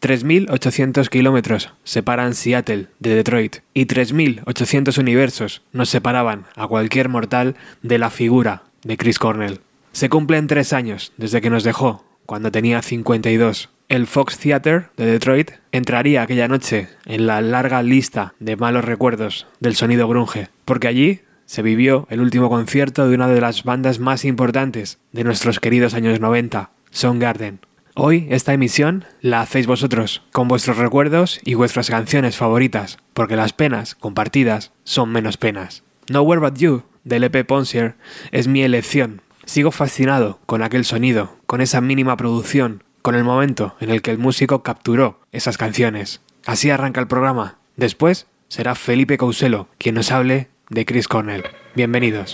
3.800 kilómetros separan Seattle de Detroit y 3.800 universos nos separaban a cualquier mortal de la figura de Chris Cornell. Se cumplen tres años desde que nos dejó, cuando tenía 52. El Fox Theater de Detroit entraría aquella noche en la larga lista de malos recuerdos del sonido grunge, porque allí se vivió el último concierto de una de las bandas más importantes de nuestros queridos años 90, Soundgarden. Hoy esta emisión la hacéis vosotros, con vuestros recuerdos y vuestras canciones favoritas, porque las penas compartidas son menos penas. Nowhere But You, del EP Ponsier, es mi elección. Sigo fascinado con aquel sonido, con esa mínima producción, con el momento en el que el músico capturó esas canciones. Así arranca el programa. Después será Felipe Couselo quien nos hable de Chris Cornell. Bienvenidos.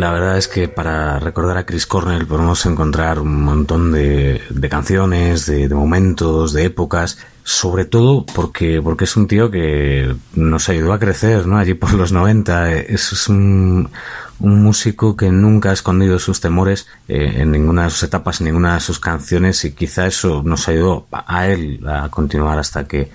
La verdad es que para recordar a Chris Cornell podemos encontrar un montón de, canciones, de, momentos, de épocas, sobre todo porque, porque es un tío que nos ayudó a crecer, ¿no? Allí por los 90. Es, un, un músico que nunca ha escondido sus temores eh, en ninguna de sus etapas, en ninguna de sus canciones y quizá eso nos ayudó a él a continuar hasta que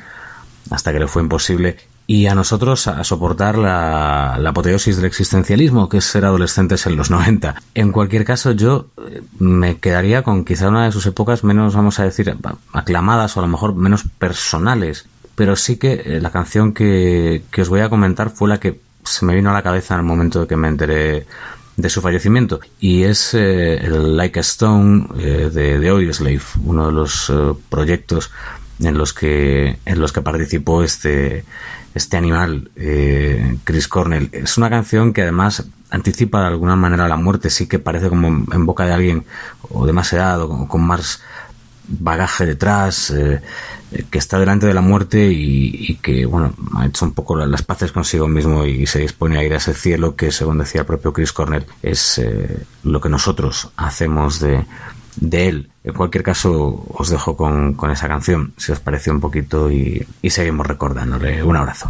hasta que le fue imposible y a nosotros a soportar la, apoteosis del existencialismo, que es ser adolescentes en los 90. En cualquier caso, yo eh, me quedaría con quizá una de sus épocas menos, vamos a decir, aclamadas o a lo mejor menos personales. Pero sí que eh, la canción que, os voy a comentar fue la que se me vino a la cabeza en el momento de que me enteré de su fallecimiento y es eh, el Like a Stone de, de Slave, uno de los proyectos en los que en los que participó este este animal, eh, Chris Cornell. Es una canción que además anticipa de alguna manera la muerte, sí que parece como en boca de alguien o de más edad o con más bagaje detrás, eh, que está delante de la muerte y, que, bueno, ha hecho un poco las paces consigo mismo y se dispone a ir a ese cielo que, según decía el propio Chris Cornell, es eh, lo que nosotros hacemos de, de él. En cualquier caso, os dejo con, con esa canción, si os parece un poquito, y, y seguimos recordándole. Un abrazo.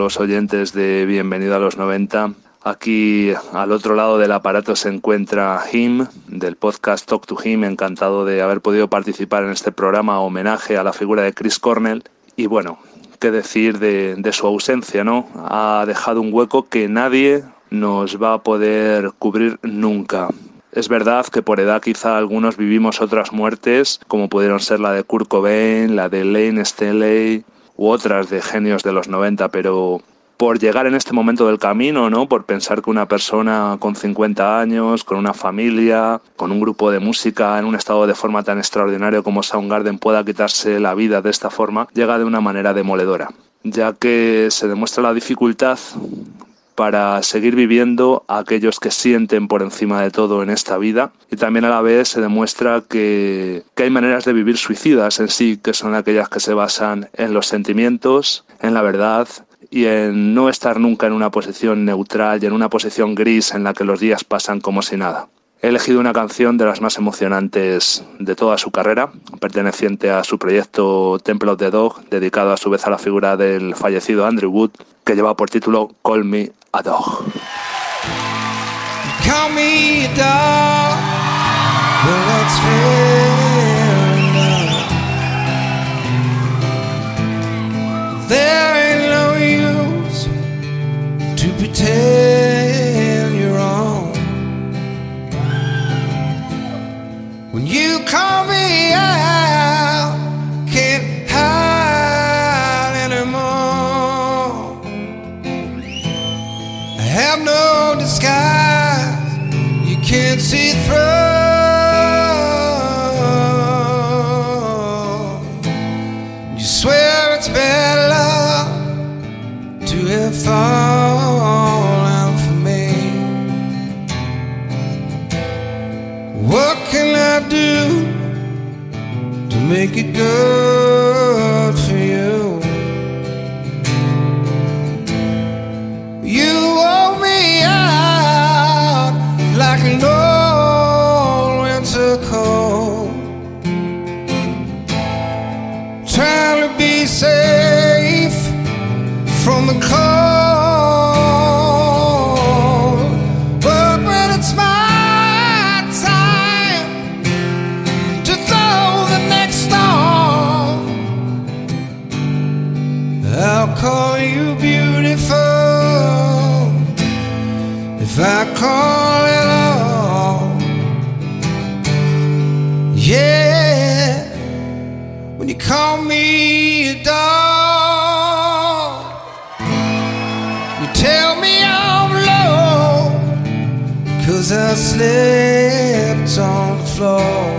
Oyentes de Bienvenido a los 90. Aquí al otro lado del aparato se encuentra Him del podcast Talk to Him. Encantado de haber podido participar en este programa homenaje a la figura de Chris Cornell. Y bueno, qué decir de, de su ausencia, ¿no? Ha dejado un hueco que nadie nos va a poder cubrir nunca. Es verdad que por edad quizá algunos vivimos otras muertes, como pudieron ser la de Kurt Cobain, la de Lane Staley, u otras de genios de los 90, pero por llegar en este momento del camino, ¿no? Por pensar que una persona con 50 años, con una familia, con un grupo de música en un estado de forma tan extraordinario como Soundgarden pueda quitarse la vida de esta forma, llega de una manera demoledora, ya que se demuestra la dificultad para seguir viviendo a aquellos que sienten por encima de todo en esta vida y también a la vez se demuestra que, que, hay maneras de vivir suicidas en sí, que son aquellas que se basan en los sentimientos, en la verdad y en no estar nunca en una posición neutral y en una posición gris en la que los días pasan como si nada. He elegido una canción de las más emocionantes de toda su carrera, perteneciente a su proyecto Temple of the Dog, dedicado a su vez a la figura del fallecido Andrew Wood, que lleva por título Call Me a Dog. Call me a dog. There ain't no use to pretend you call me out, can't hide anymore. I have no disguise, you can't see through. You swear it's luck to have fallen What can I do to make it good for you? You owe me out like an old winter cold. Trying to be safe from the cold. Call you beautiful if I call it all. Yeah, when you call me a dog, you tell me I'm low, cause I slept on the floor.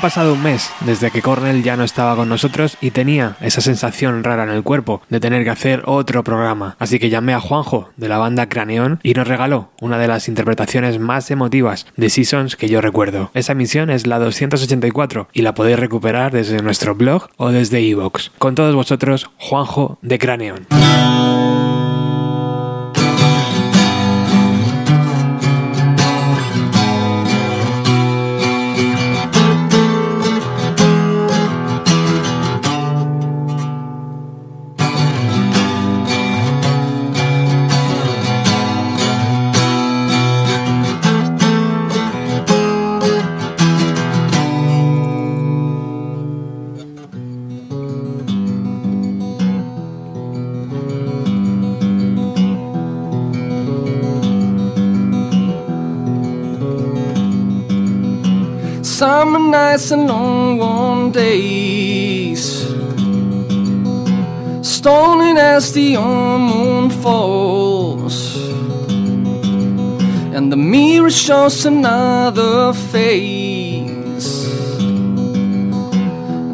Pasado un mes desde que Cornell ya no estaba con nosotros y tenía esa sensación rara en el cuerpo de tener que hacer otro programa. Así que llamé a Juanjo de la banda Craneón y nos regaló una de las interpretaciones más emotivas de Seasons que yo recuerdo. Esa misión es la 284 y la podéis recuperar desde nuestro blog o desde iVoox. Con todos vosotros, Juanjo de Craneón. Nights and long warm days. Stolen as the young moon falls. And the mirror shows another face.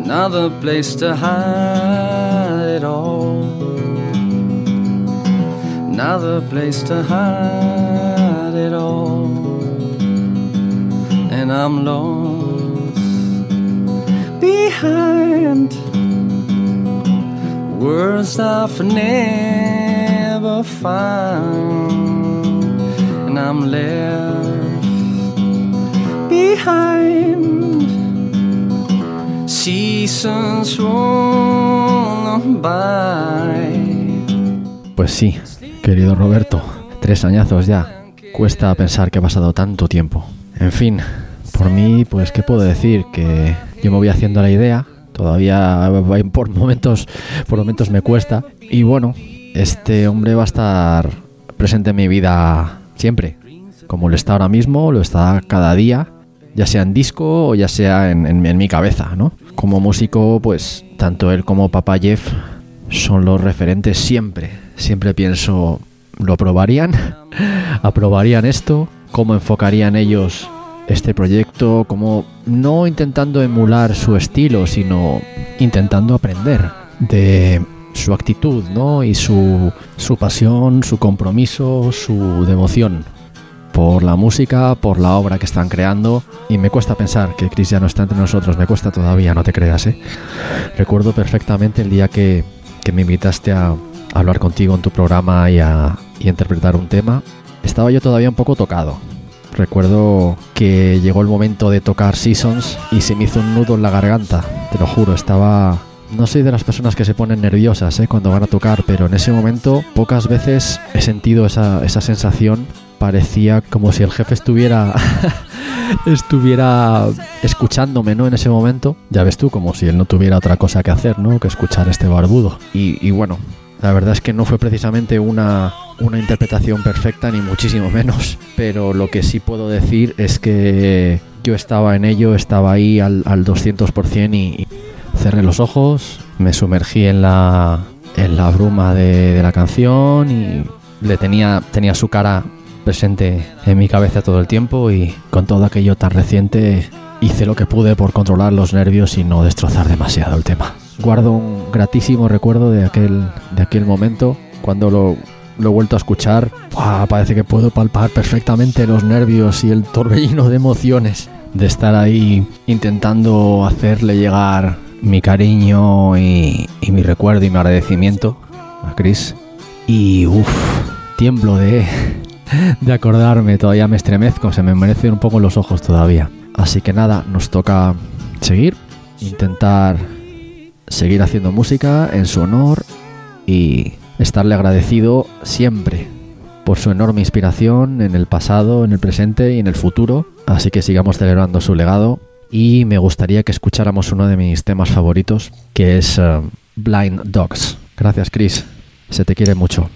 Another place to hide it all. Another place to hide it all. And I'm lost Pues sí, querido Roberto, tres añazos ya. Cuesta pensar que ha pasado tanto tiempo. En fin, por mí, pues, ¿qué puedo decir? Que yo me voy haciendo la idea. Todavía por momentos, por momentos me cuesta. Y bueno, este hombre va a estar presente en mi vida siempre. Como lo está ahora mismo, lo está cada día, ya sea en disco o ya sea en, en- mi cabeza, ¿no? Como músico, pues, tanto él como Papa Jeff son los referentes siempre. Siempre pienso, ¿lo aprobarían? ¿Aprobarían esto? ¿Cómo enfocarían ellos este proyecto? Como no intentando emular su estilo, sino intentando aprender de su actitud, ¿no? Y su, su pasión, su compromiso, su devoción por la música, por la obra que están creando. Y me cuesta pensar que Chris ya no está entre nosotros, me cuesta todavía, no te creas, ¿eh? Recuerdo perfectamente el día que, que me invitaste a, hablar contigo en tu programa y a, y interpretar un tema. Estaba yo todavía un poco tocado. Recuerdo que llegó el momento de tocar Seasons y se me hizo un nudo en la garganta, te lo juro, estaba no soy de las personas que se ponen nerviosas ¿eh? cuando van a tocar, pero en ese momento pocas veces he sentido esa, esa sensación. Parecía como si el jefe estuviera estuviera escuchándome, ¿no? En ese momento. Ya ves tú, como si él no tuviera otra cosa que hacer, ¿no? Que escuchar este barbudo. Y, y bueno, la verdad es que no fue precisamente una, una interpretación perfecta, ni muchísimo menos. Pero lo que sí puedo decir es que yo estaba en ello, estaba ahí al, al 200% y, y cerré los ojos, me sumergí en la, en la bruma de, de la canción y le tenía, tenía su cara presente en mi cabeza todo el tiempo y con todo aquello tan reciente hice lo que pude por controlar los nervios y no destrozar demasiado el tema. Guardo un gratísimo recuerdo de aquel, de aquel momento cuando lo, lo he vuelto a escuchar. ¡buah! Parece que puedo palpar perfectamente los nervios y el torbellino de emociones de estar ahí intentando hacerle llegar mi cariño y, y mi recuerdo y mi agradecimiento a Chris. Y uff, tiemblo de, de acordarme, todavía me estremezco, se me merecen un poco los ojos todavía. Así que nada, nos toca seguir, intentar seguir haciendo música en su honor y estarle agradecido siempre por su enorme inspiración en el pasado, en el presente y en el futuro. Así que sigamos celebrando su legado y me gustaría que escucháramos uno de mis temas favoritos, que es uh, Blind Dogs. Gracias, Chris. Se te quiere mucho.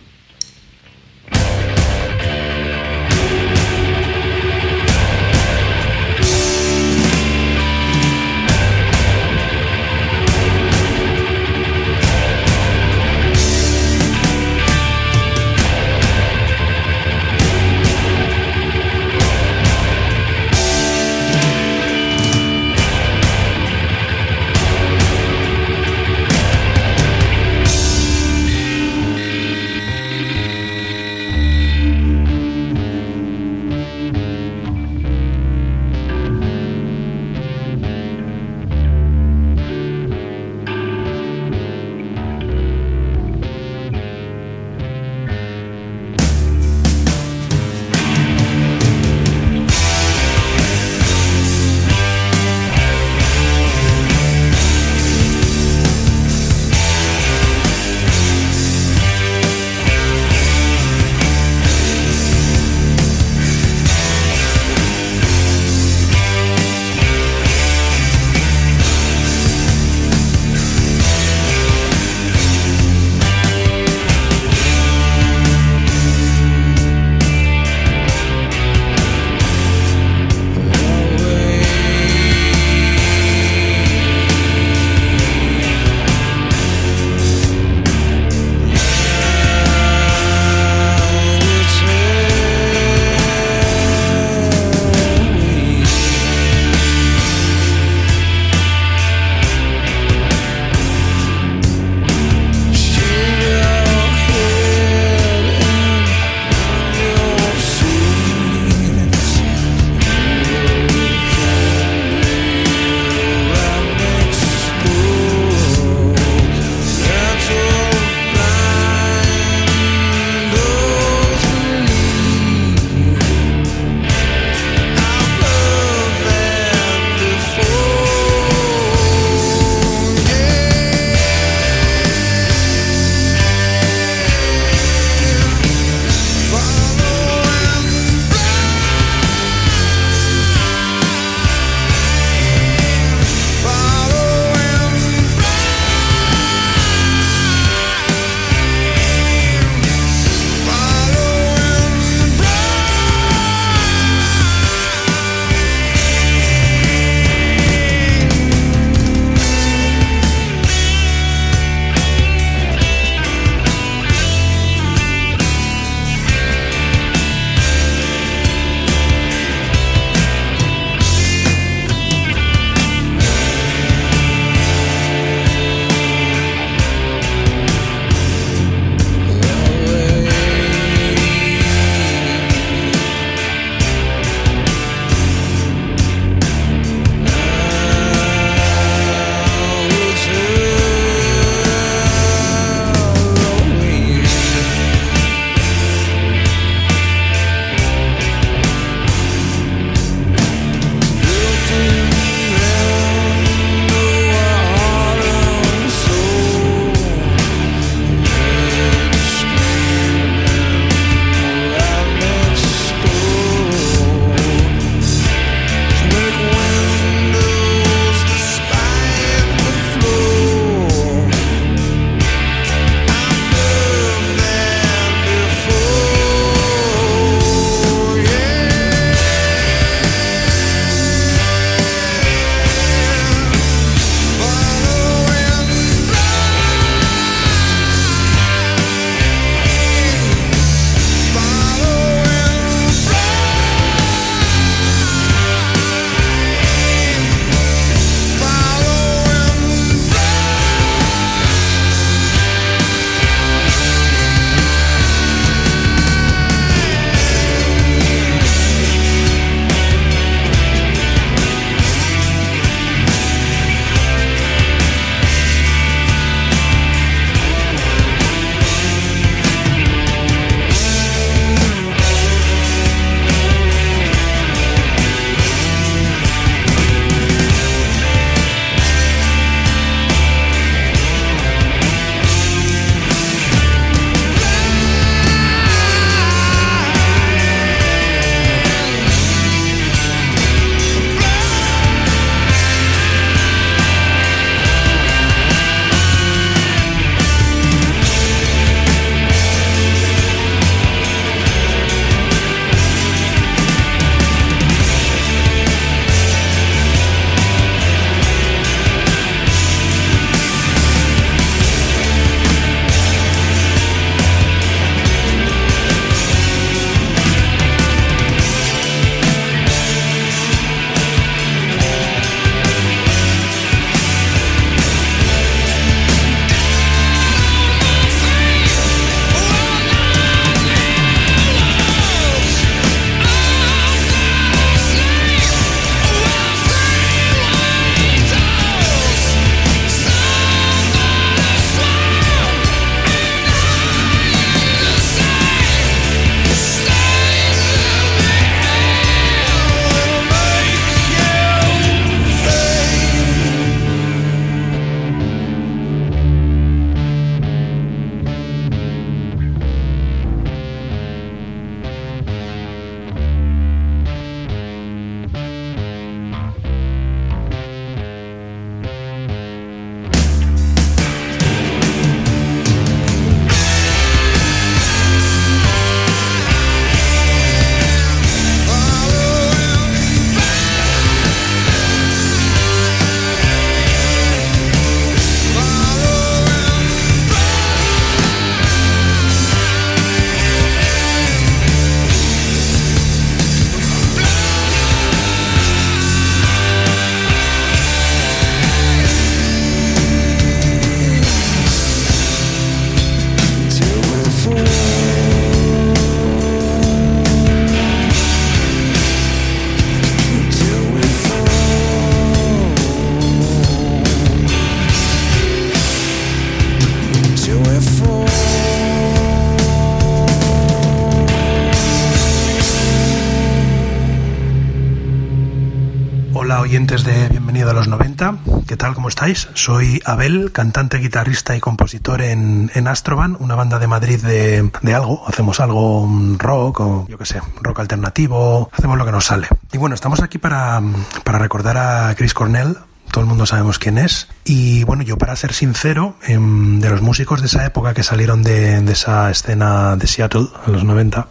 Estáis? Soy Abel, cantante, guitarrista y compositor en, en Astroban, una banda de Madrid de, de algo. Hacemos algo mm, rock o yo qué sé, rock alternativo. Hacemos lo que nos sale. Y bueno, estamos aquí para, para recordar a Chris Cornell, todo el mundo sabemos quién es. Y bueno, yo para ser sincero, em, de los músicos de esa época que salieron de, de, esa escena de Seattle, en los 90,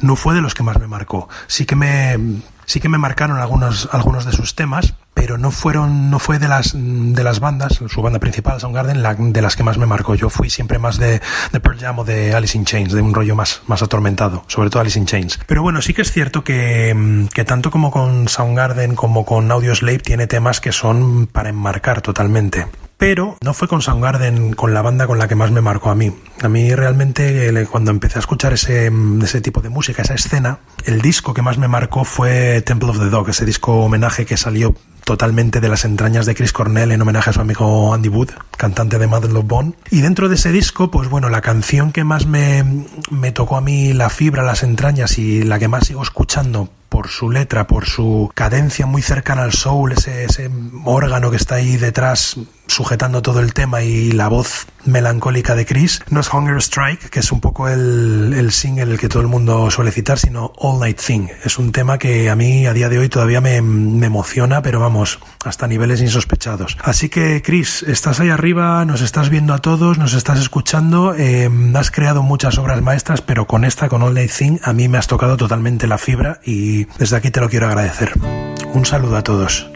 no fue de los que más me marcó. Sí que me, sí que me marcaron algunos, algunos de sus temas, pero no fueron, no fue de las, de las bandas, su banda principal, Soundgarden, la, de las que más me marcó. Yo fui siempre más de, Pearl Jam o de Alice in Chains, de un rollo más, más atormentado, sobre todo Alice in Chains. Pero bueno, sí que es cierto que, que tanto como con Soundgarden como con Audioslave tiene temas que son para enmarcar totalmente pero no fue con Soundgarden, con la banda con la que más me marcó a mí. A mí realmente cuando empecé a escuchar ese, ese tipo de música, esa escena, el disco que más me marcó fue Temple of the Dog, ese disco homenaje que salió totalmente de las entrañas de Chris Cornell en homenaje a su amigo Andy Wood, cantante de Mother Love Bone. Y dentro de ese disco, pues bueno, la canción que más me, me tocó a mí la fibra, las entrañas y la que más sigo escuchando por su letra, por su cadencia muy cercana al soul, ese, ese órgano que está ahí detrás sujetando todo el tema y la voz melancólica de Chris, no es Hunger Strike, que es un poco el, el single que todo el mundo suele citar, sino All Night Thing. Es un tema que a mí a día de hoy todavía me, me emociona, pero vamos, hasta niveles insospechados. Así que Chris, estás ahí arriba, nos estás viendo a todos, nos estás escuchando, eh, has creado muchas obras maestras, pero con esta, con All Night Thing, a mí me has tocado totalmente la fibra y desde aquí te lo quiero agradecer. Un saludo a todos.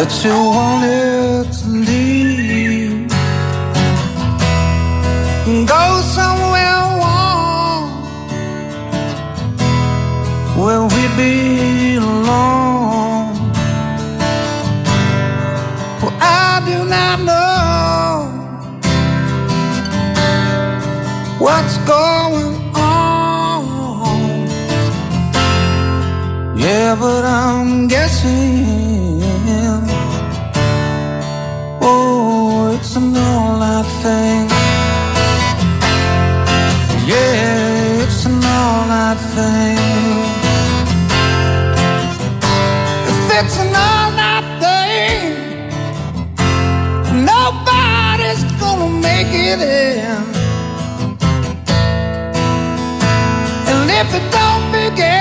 That you wanted to leave go somewhere warm where we belong. Well, I do not know what's going on. Yeah, but I'm thing. Yeah, it's an all night thing. If it's an all night thing, nobody's gonna make it in. And if it don't begin,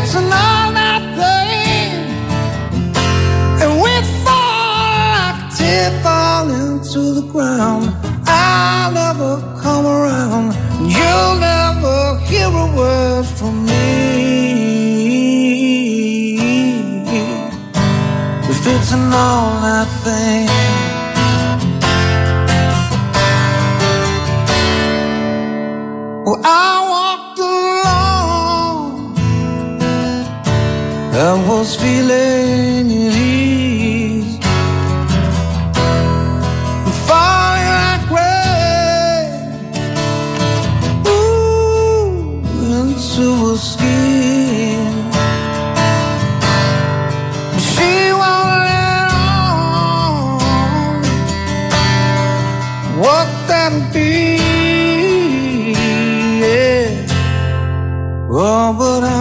it's an all night thing, and we fall like a tear fall into the ground, I'll never come around. You'll never hear a word from me. If it's an all night thing. Well, I was feeling at ease. And falling like rain ooh, into a skin. She won't let on what that be. Yeah. Oh, but I'm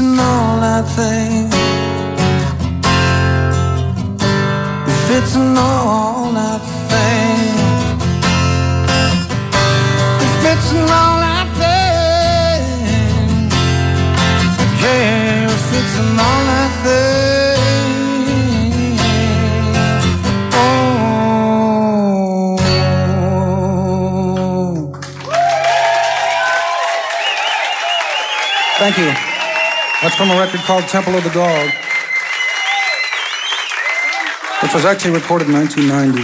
If it's an all night thing, From a record called Temple of the Dog, which was actually recorded in 1990.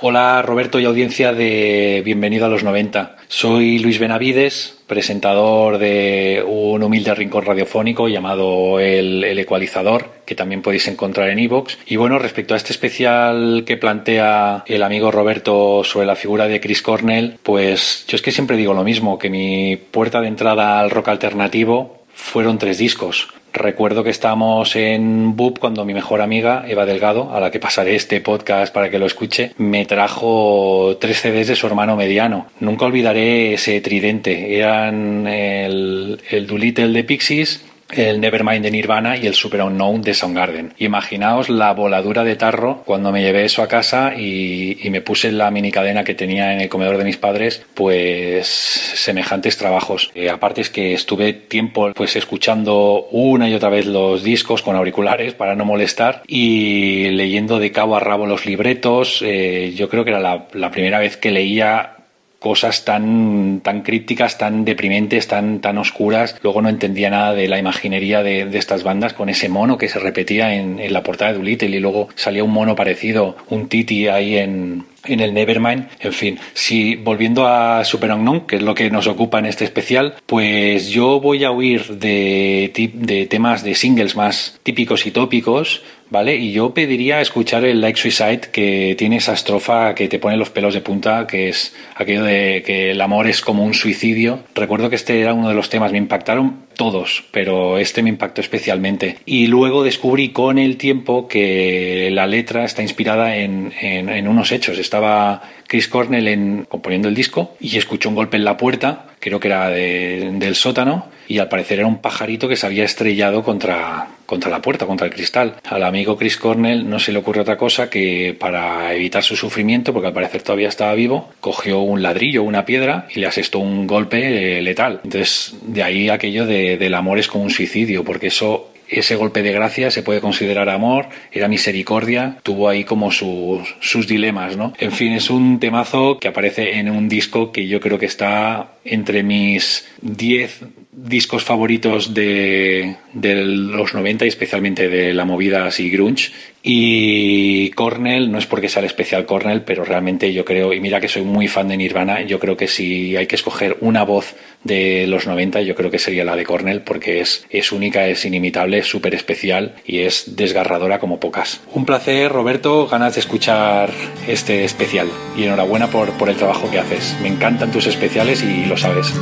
Hola Roberto y audiencia de Bienvenido a los 90. Soy Luis Benavides, presentador de un humilde rincón radiofónico llamado El, El Ecualizador, que también podéis encontrar en iVoox. Y bueno, respecto a este especial que plantea el amigo Roberto sobre la figura de Chris Cornell, pues yo es que siempre digo lo mismo, que mi puerta de entrada al rock alternativo fueron tres discos. Recuerdo que estábamos en BUP cuando mi mejor amiga, Eva Delgado, a la que pasaré este podcast para que lo escuche, me trajo tres CDs de su hermano mediano. Nunca olvidaré ese tridente. Eran el, el Doolittle de Pixies, el Nevermind de Nirvana y el Super Unknown de Soundgarden. Imaginaos la voladura de tarro cuando me llevé eso a casa y, me puse la mini cadena que tenía en el comedor de mis padres, pues semejantes trabajos. Eh, aparte es que estuve tiempo pues escuchando una y otra vez los discos con auriculares para no molestar y leyendo de cabo a rabo los libretos. Eh, yo creo que era la primera vez que leía cosas tan, tan crípticas, tan deprimentes, tan, tan oscuras. Luego no entendía nada de la imaginería de, de estas bandas con ese mono que se repetía en, en la portada de Doolittle y luego salía un mono parecido, un Titi ahí en, en el Nevermind. En fin, si volviendo a Super Unknown, que es lo que nos ocupa en este especial, pues yo voy a huir de, de temas de singles más típicos y tópicos, ¿vale? Y yo pediría escuchar el Like Suicide, que tiene esa estrofa que te pone los pelos de punta, que es aquello de que el amor es como un suicidio. Recuerdo que este era uno de los temas, me impactaron todos, pero este me impactó especialmente. Y luego descubrí con el tiempo que la letra está inspirada en, en- unos hechos. Estaba Chris Cornell en, componiendo el disco y escuchó un golpe en la puerta, creo que era de- del sótano, y al parecer era un pajarito que se había estrellado contra, contra la puerta, contra el cristal. Al amigo Chris Cornell no se le ocurrió otra cosa que para evitar su sufrimiento, porque al parecer todavía estaba vivo, cogió un ladrillo, una piedra y le asestó un golpe eh, letal. Entonces, de ahí aquello de, del amor es como un suicidio, porque eso ese golpe de gracia se puede considerar amor, era misericordia, tuvo ahí como sus, sus dilemas, ¿no? En fin, es un temazo que aparece en un disco que yo creo que está entre mis 10 discos favoritos de, de los 90 y especialmente de la movida así grunge. Y Cornell, no es porque sea el especial Cornell, pero realmente yo creo, y mira que soy muy fan de Nirvana, yo creo que si hay que escoger una voz de los 90, yo creo que sería la de Cornell, porque es, es única, es inimitable, es súper especial y es desgarradora como pocas. Un placer, Roberto, ganas de escuchar este especial. Y enhorabuena por, por el trabajo que haces. Me encantan tus especiales y lo sabes.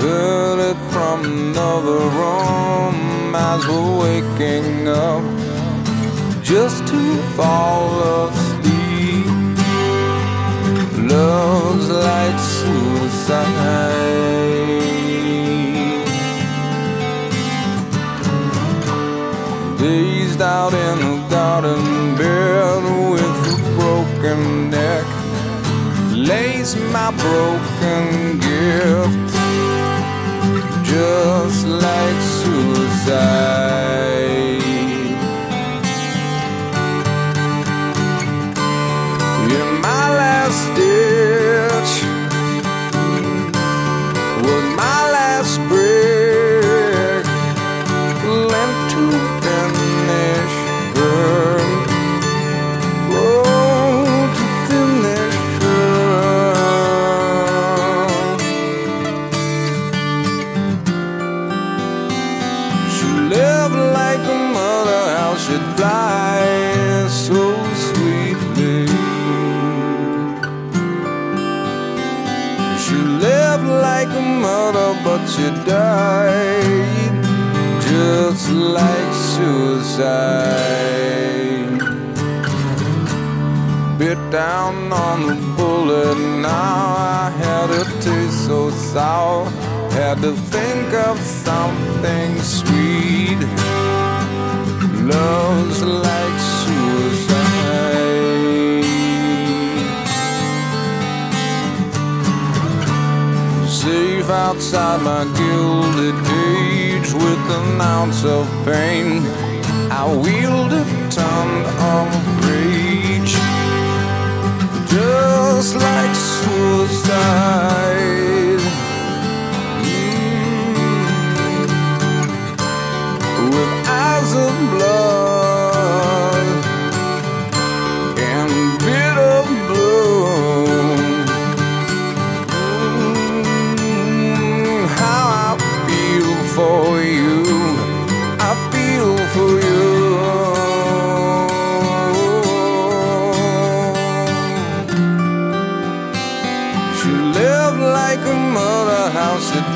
Heard it from another room as we're waking up just to fall asleep. Love's like suicide. Dazed out in a garden bed with a broken lays my broken gift just like suicide. In my last ditch mother, die, just like suicide. Bit down on the bullet, now I had a taste so sour. Had to think of something sweet. Love's like safe outside my gilded cage with an ounce of pain. I wield a ton of rage, just like suicide. With eyes of blood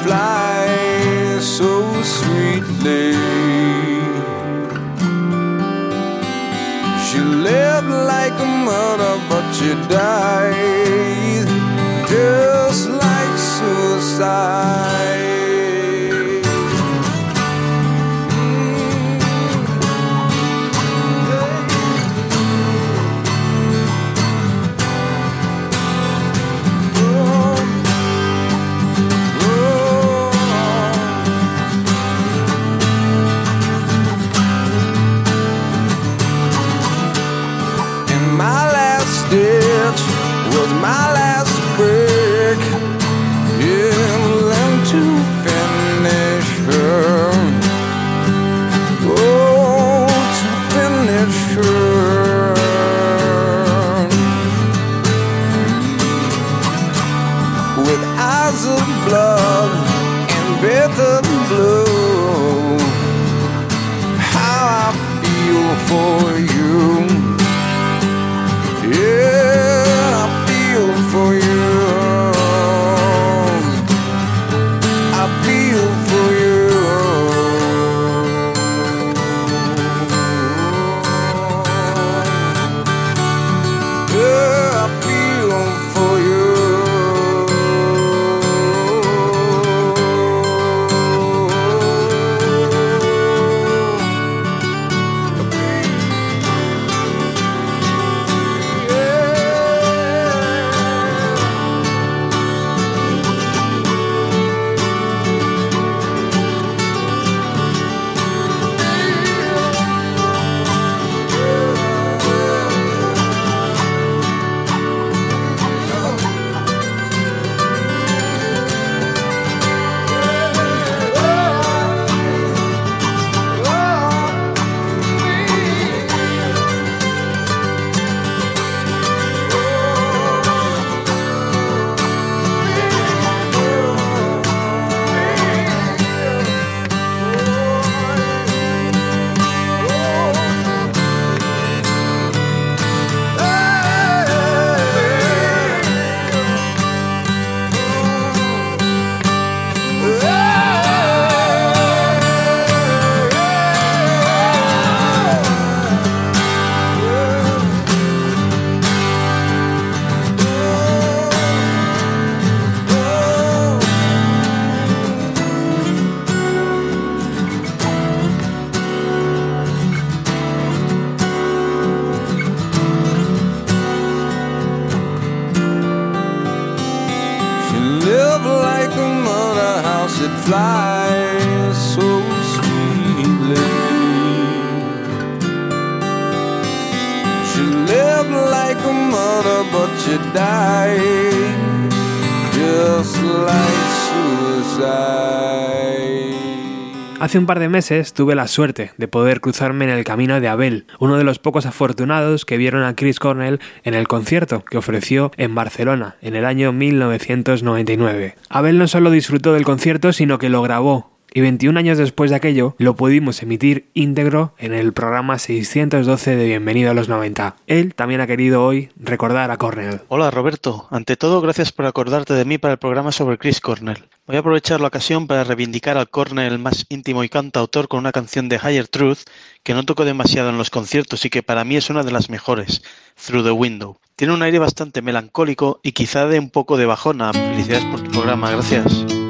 flies so sweetly. She lived like a mother, but she died just like suicide. Hace un par de meses tuve la suerte de poder cruzarme en el camino de Abel, uno de los pocos afortunados que vieron a Chris Cornell en el concierto que ofreció en Barcelona en el año 1999. Abel no solo disfrutó del concierto, sino que lo grabó y 21 años después de aquello lo pudimos emitir íntegro en el programa 612 de Bienvenido a los 90. Él también ha querido hoy recordar a Cornell. Hola Roberto, ante todo gracias por acordarte de mí para el programa sobre Chris Cornell. Voy a aprovechar la ocasión para reivindicar al Cornell más íntimo y cantautor con una canción de Higher Truth que no toco demasiado en los conciertos y que para mí es una de las mejores, Through the Window. Tiene un aire bastante melancólico y quizá de un poco de bajona. Felicidades por tu programa, gracias.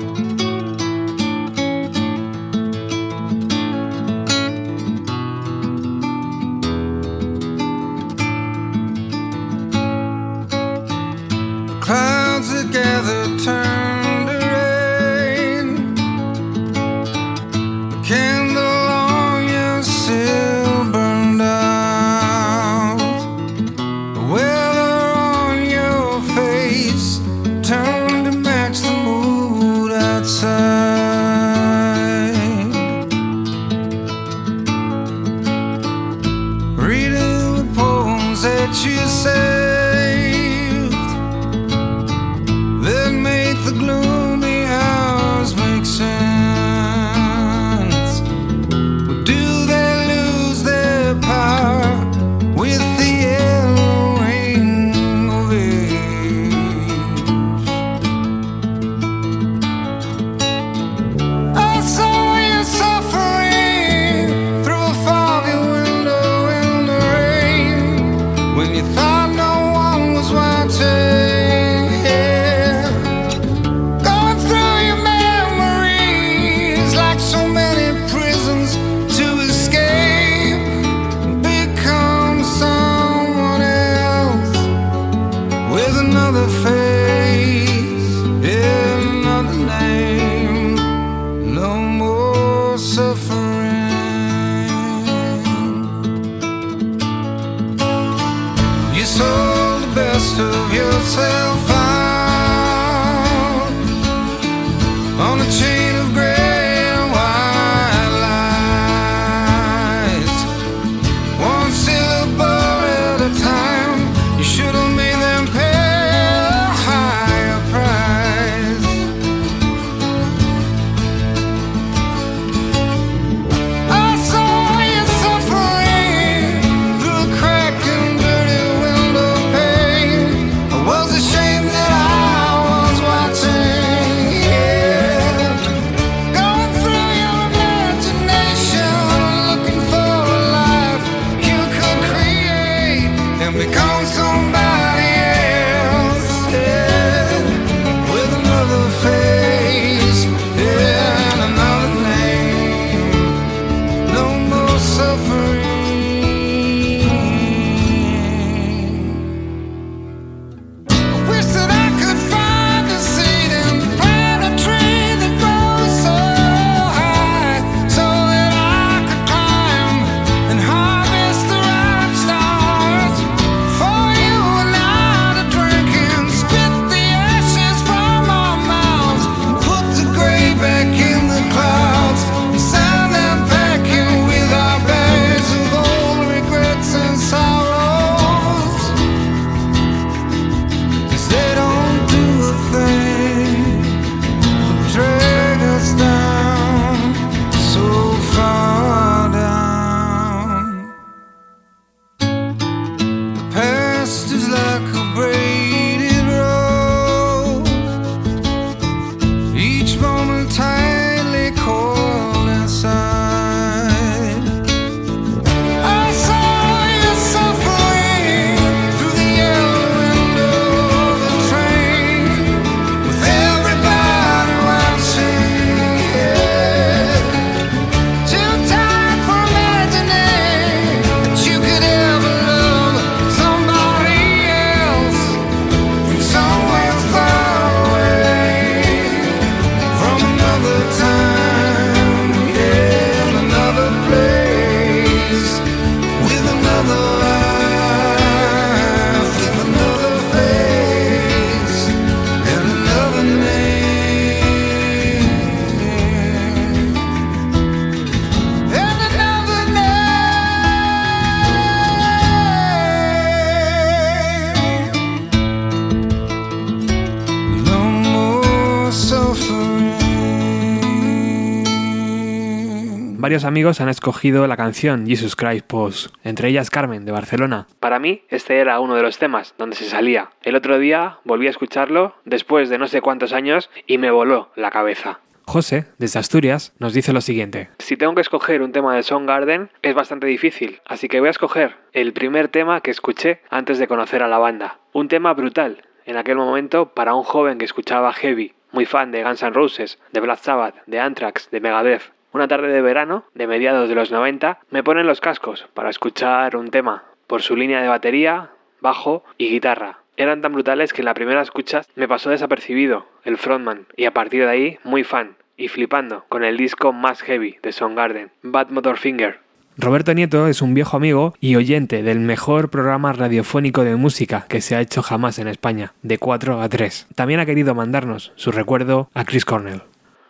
Varios amigos han escogido la canción Jesus Christ Pose, entre ellas Carmen, de Barcelona. Para mí, este era uno de los temas donde se salía. El otro día volví a escucharlo, después de no sé cuántos años, y me voló la cabeza. José, desde Asturias, nos dice lo siguiente. Si tengo que escoger un tema de Soundgarden, es bastante difícil, así que voy a escoger el primer tema que escuché antes de conocer a la banda. Un tema brutal, en aquel momento, para un joven que escuchaba heavy, muy fan de Guns N' Roses, de Black Sabbath, de Anthrax, de Megadeth. Una tarde de verano, de mediados de los 90, me ponen los cascos para escuchar un tema, por su línea de batería, bajo y guitarra. Eran tan brutales que en la primera escucha me pasó desapercibido el frontman y a partir de ahí muy fan y flipando con el disco más heavy de Soundgarden, Bad Motorfinger. Roberto Nieto es un viejo amigo y oyente del mejor programa radiofónico de música que se ha hecho jamás en España, de 4 a 3. También ha querido mandarnos su recuerdo a Chris Cornell.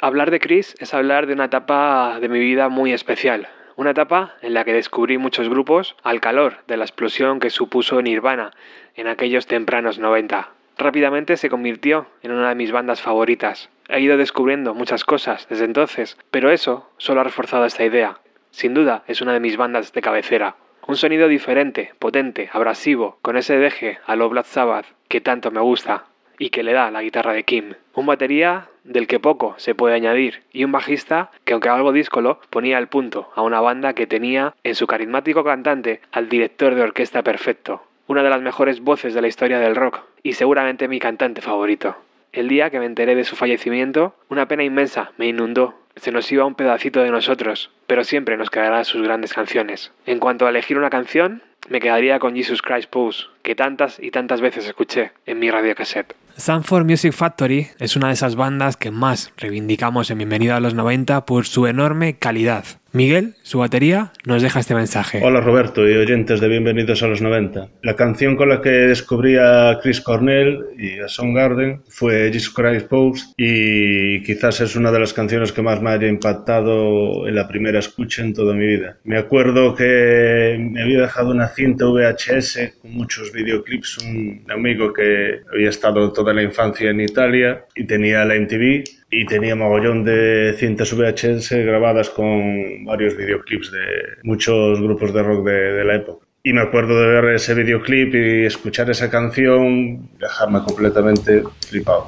Hablar de Chris es hablar de una etapa de mi vida muy especial. Una etapa en la que descubrí muchos grupos al calor de la explosión que supuso Nirvana en aquellos tempranos 90. Rápidamente se convirtió en una de mis bandas favoritas. He ido descubriendo muchas cosas desde entonces, pero eso solo ha reforzado esta idea. Sin duda es una de mis bandas de cabecera. Un sonido diferente, potente, abrasivo, con ese deje a lo Black Sabbath que tanto me gusta y que le da la guitarra de Kim. Un batería del que poco se puede añadir y un bajista que aunque algo díscolo ponía el punto a una banda que tenía en su carismático cantante al director de orquesta perfecto, una de las mejores voces de la historia del rock y seguramente mi cantante favorito. El día que me enteré de su fallecimiento, una pena inmensa me inundó. Se nos iba un pedacito de nosotros, pero siempre nos quedarán sus grandes canciones. En cuanto a elegir una canción, me quedaría con Jesus Christ Pose, que tantas y tantas veces escuché en mi radiocassette. Sanford Music Factory es una de esas bandas que más reivindicamos en Bienvenido a los 90 por su enorme calidad. Miguel, su batería, nos deja este mensaje. Hola Roberto y oyentes de Bienvenidos a los 90. La canción con la que descubrí a Chris Cornell y a Soundgarden fue Jesus Christ Post y quizás es una de las canciones que más me haya impactado en la primera escucha en toda mi vida. Me acuerdo que me había dejado una cinta VHS con muchos videoclips un amigo que había estado toda la infancia en Italia y tenía la MTV y tenía mogollón de cintas VHS grabadas con varios videoclips de muchos grupos de rock de, de la época. Y me acuerdo de ver ese videoclip y escuchar esa canción, dejarme completamente flipado.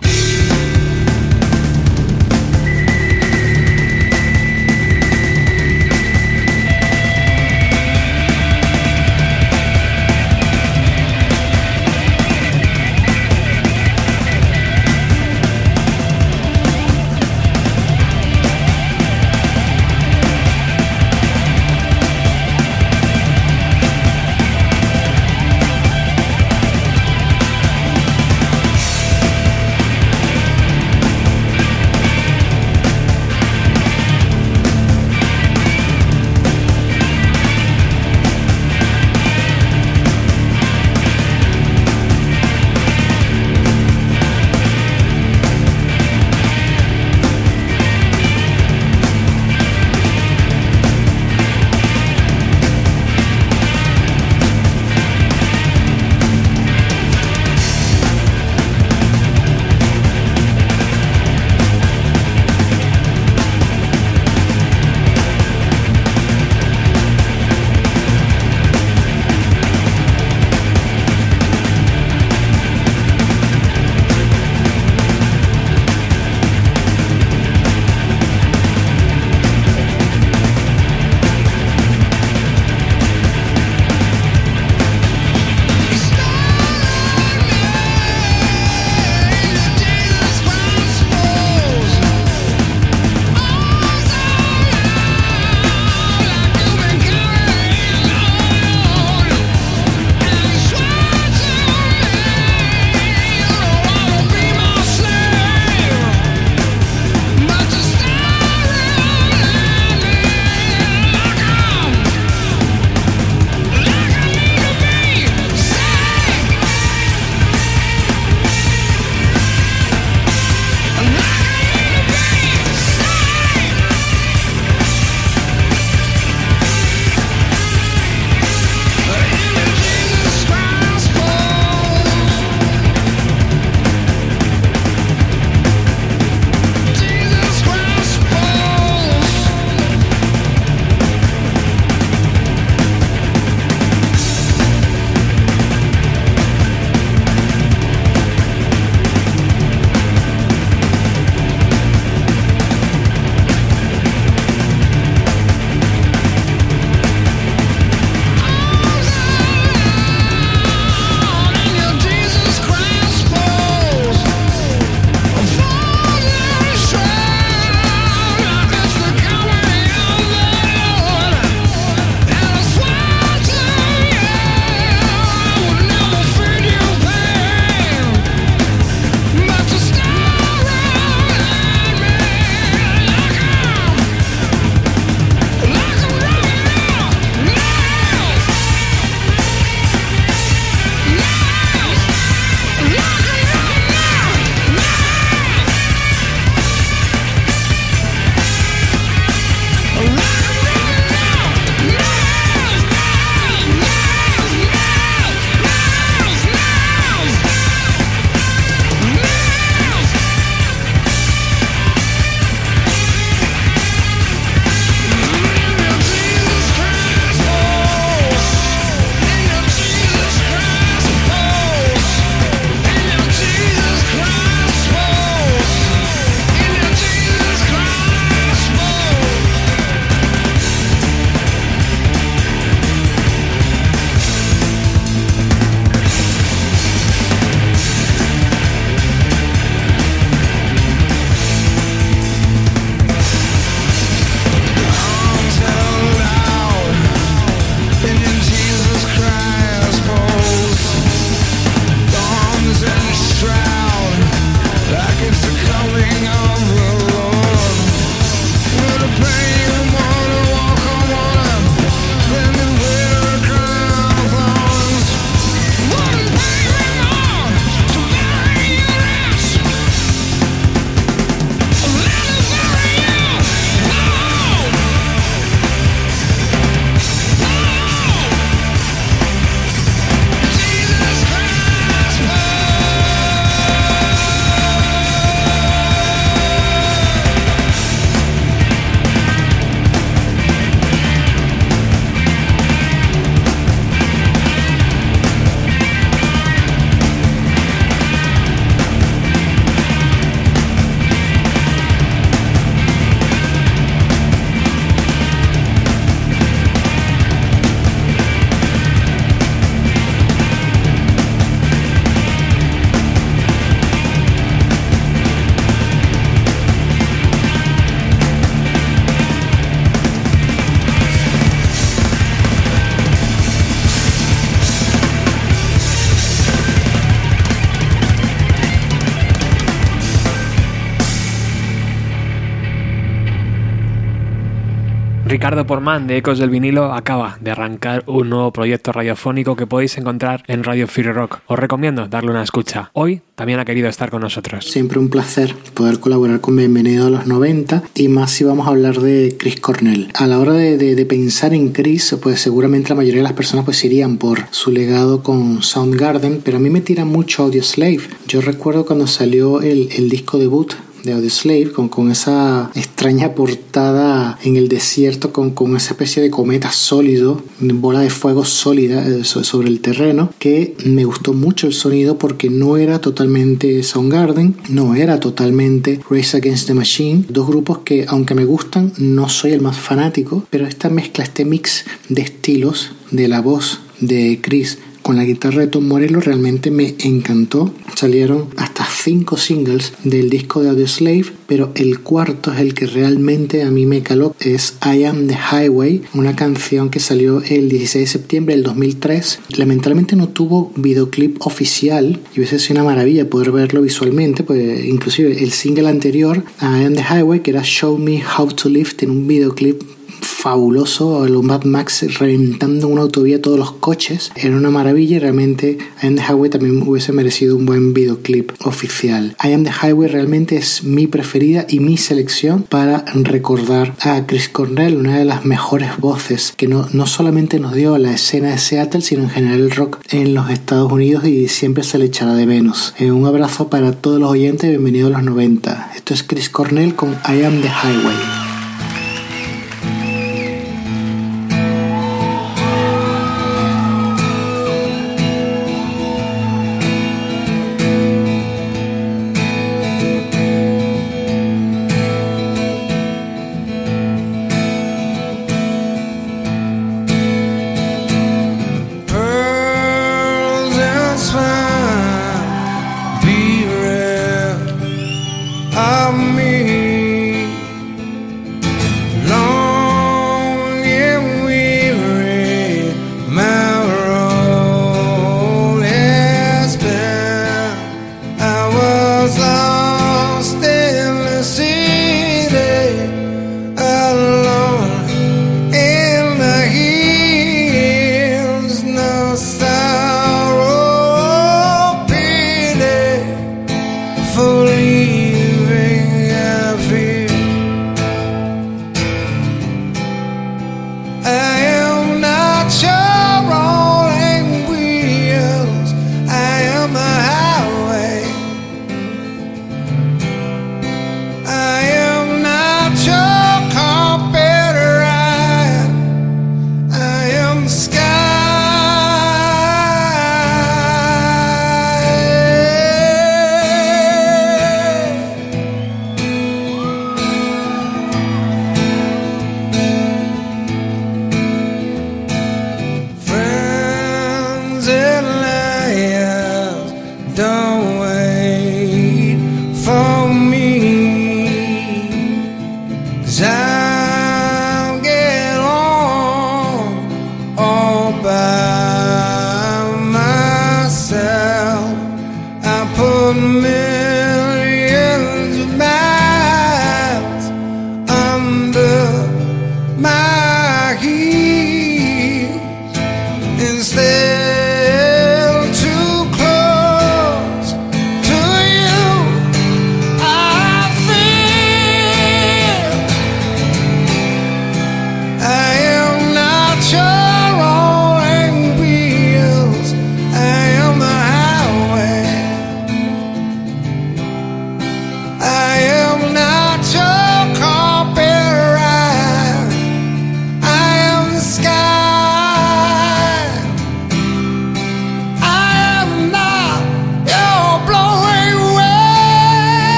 Ricardo Porman de Ecos del Vinilo acaba de arrancar un nuevo proyecto radiofónico que podéis encontrar en Radio Free Rock. Os recomiendo darle una escucha. Hoy también ha querido estar con nosotros. Siempre un placer poder colaborar con Bienvenido a los 90 y más si vamos a hablar de Chris Cornell. A la hora de, pensar en Chris, pues seguramente la mayoría de las personas pues irían por su legado con Soundgarden, pero a mí me tira mucho Audioslave. Yo recuerdo cuando salió el, el disco debut de Audioslave con, con esa extraña portada en el desierto con, con esa especie de cometa sólido, bola de fuego sólida eh, so- sobre el terreno que me gustó mucho el sonido porque no era totalmente Soundgarden, no era totalmente Race Against the Machine, dos grupos que aunque me gustan no soy el más fanático, pero esta mezcla, este mix de estilos de la voz de Chris con la guitarra de Tom Morello realmente me encantó. Salieron hasta cinco singles del disco de Audioslave, pero el cuarto es el que realmente a mí me caló. Es I Am the Highway, una canción que salió el 16 de septiembre del 2003. Lamentablemente no tuvo videoclip oficial y hubiese sido una maravilla poder verlo visualmente, pues inclusive el single anterior, I Am the Highway, que era Show Me How to Live, tiene un videoclip fabuloso, el Mad Max reventando en una autovía todos los coches. Era una maravilla y realmente I Am the Highway también hubiese merecido un buen videoclip oficial. I Am the Highway realmente es mi preferida y mi selección para recordar a Chris Cornell, una de las mejores voces que no, no solamente nos dio la escena de Seattle, sino en general el rock en los Estados Unidos y siempre se le echará de menos. Eh, un abrazo para todos los oyentes, bienvenidos a los 90. Esto es Chris Cornell con I Am the Highway.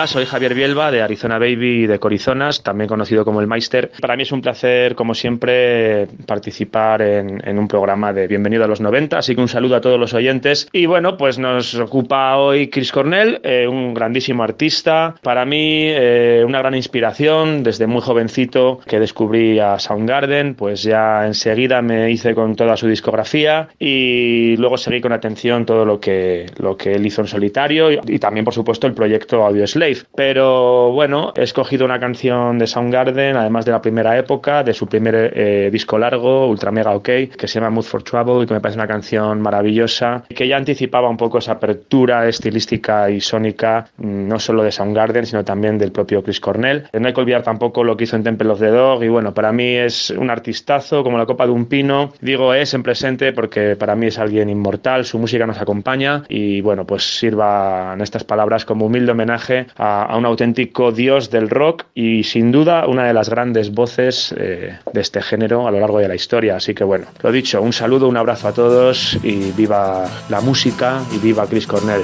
Hola, soy Javier Bielba de Arizona Baby de Corizonas, también conocido como el Meister. Para mí es un placer, como siempre, participar en, en, un programa de Bienvenido a los 90, así que un saludo a todos los oyentes. Y bueno, pues nos ocupa hoy Chris Cornell, eh, un grandísimo artista. Para mí, eh, una gran inspiración desde muy jovencito que descubrí a Soundgarden, pues ya enseguida me hice con toda su discografía y luego seguí con atención todo lo que, lo que él hizo en solitario y, y también, por supuesto, el proyecto Audio Slave. Pero bueno, he escogido una canción de Soundgarden, además de la primera época, de su primer eh, disco largo, Ultra Mega OK, que se llama Mood for Trouble y que me parece una canción maravillosa, que ya anticipaba un poco esa apertura estilística y sónica, mm, no solo de Soundgarden, sino también del propio Chris Cornell. No hay que olvidar tampoco lo que hizo en Temple of the Dog y bueno, para mí es un artistazo como la copa de un pino. Digo es en presente porque para mí es alguien inmortal, su música nos acompaña y bueno, pues sirva en estas palabras como humilde homenaje a, un auténtico dios del rock y sin duda una de las grandes voces eh, de este género a lo largo de la historia. Así que bueno, lo dicho, un saludo, un abrazo a todos y viva la música y viva Chris Cornell.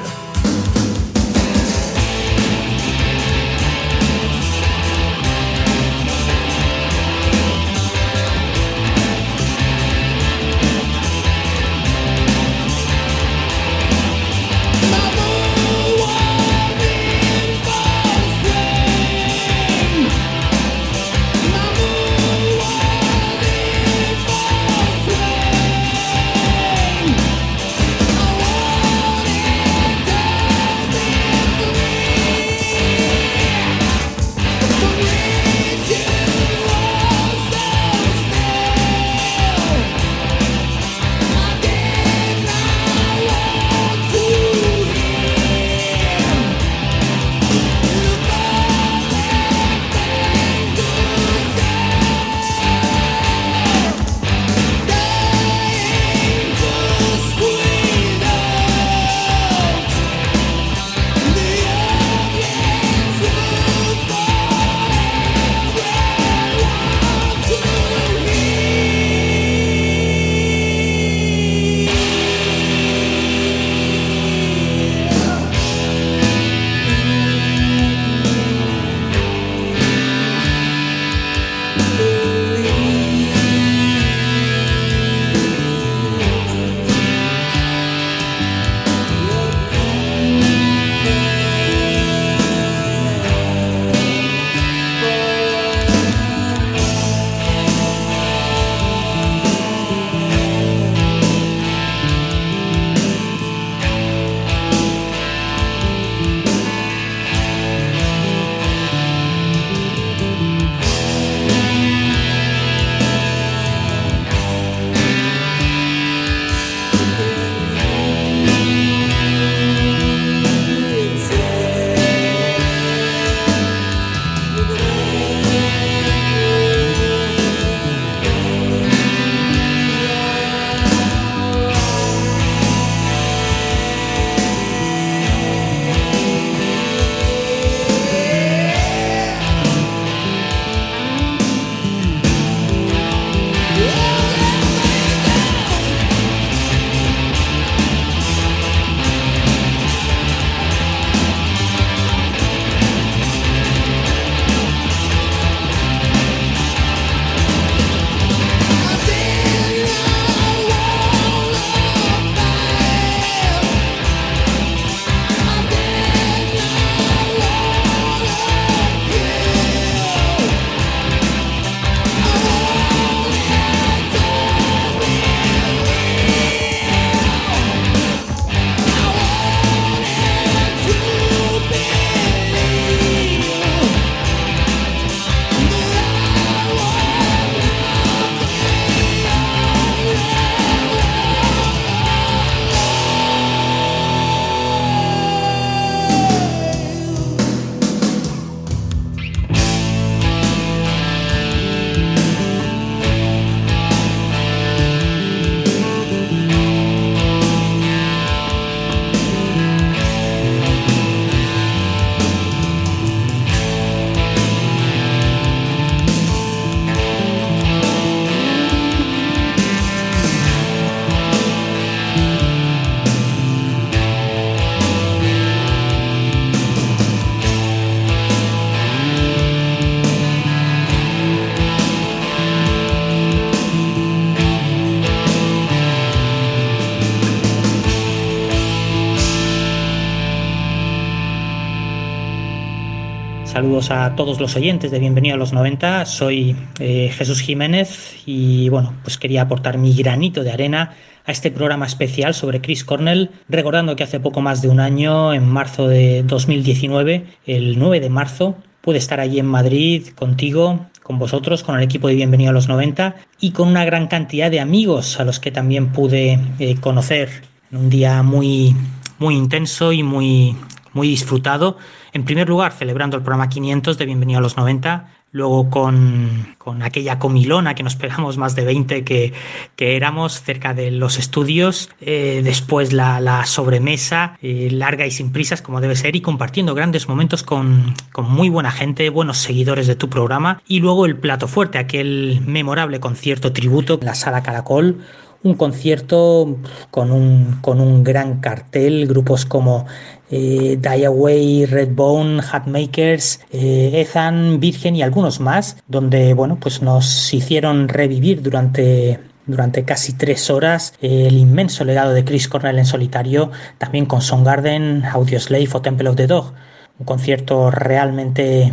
A todos los oyentes de Bienvenido a los 90. Soy eh, Jesús Jiménez y bueno, pues quería aportar mi granito de arena a este programa especial sobre Chris Cornell, recordando que hace poco más de un año, en marzo de 2019, el 9 de marzo, pude estar allí en Madrid contigo, con vosotros, con el equipo de Bienvenido a los 90 y con una gran cantidad de amigos a los que también pude eh, conocer en un día muy, muy intenso y muy, muy disfrutado. En primer lugar, celebrando el programa 500 de Bienvenido a los 90, luego con, con aquella comilona que nos pegamos más de 20 que, que éramos cerca de los estudios, eh, después la, la sobremesa eh, larga y sin prisas como debe ser y compartiendo grandes momentos con, con muy buena gente, buenos seguidores de tu programa y luego el plato fuerte, aquel memorable concierto tributo en la sala Caracol un concierto con un, con un gran cartel, grupos como eh, Die Away, Redbone, Hatmakers, eh, Ethan, Virgen y algunos más, donde bueno, pues nos hicieron revivir durante durante casi tres horas el inmenso legado de Chris Cornell en solitario, también con Soundgarden, Audioslave o Temple of the Dog. Un concierto realmente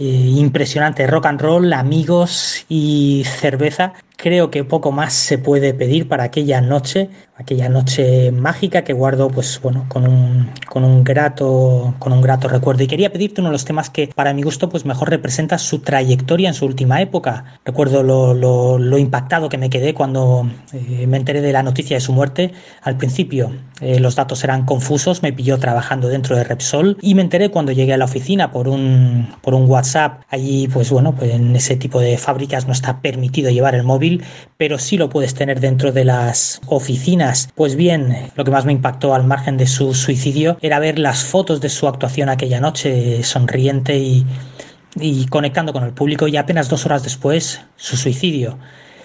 eh, impresionante, rock and roll, amigos y cerveza creo que poco más se puede pedir para aquella noche, aquella noche mágica que guardo pues bueno con un, con un grato con un grato recuerdo. Y quería pedirte uno de los temas que para mi gusto pues mejor representa su trayectoria en su última época. Recuerdo lo, lo, impactado que me quedé cuando eh, me enteré de la noticia de su muerte. Al principio eh, los datos eran confusos me pilló trabajando dentro de Repsol y me enteré cuando llegué a la oficina por un por un WhatsApp. Allí pues bueno pues en ese tipo de fábricas no está permitido llevar el móvil pero sí lo puedes tener dentro de las oficinas. Pues bien, lo que más me impactó al margen de su suicidio era ver las fotos de su actuación aquella noche, sonriente y, conectando con el público y apenas dos horas después su suicidio.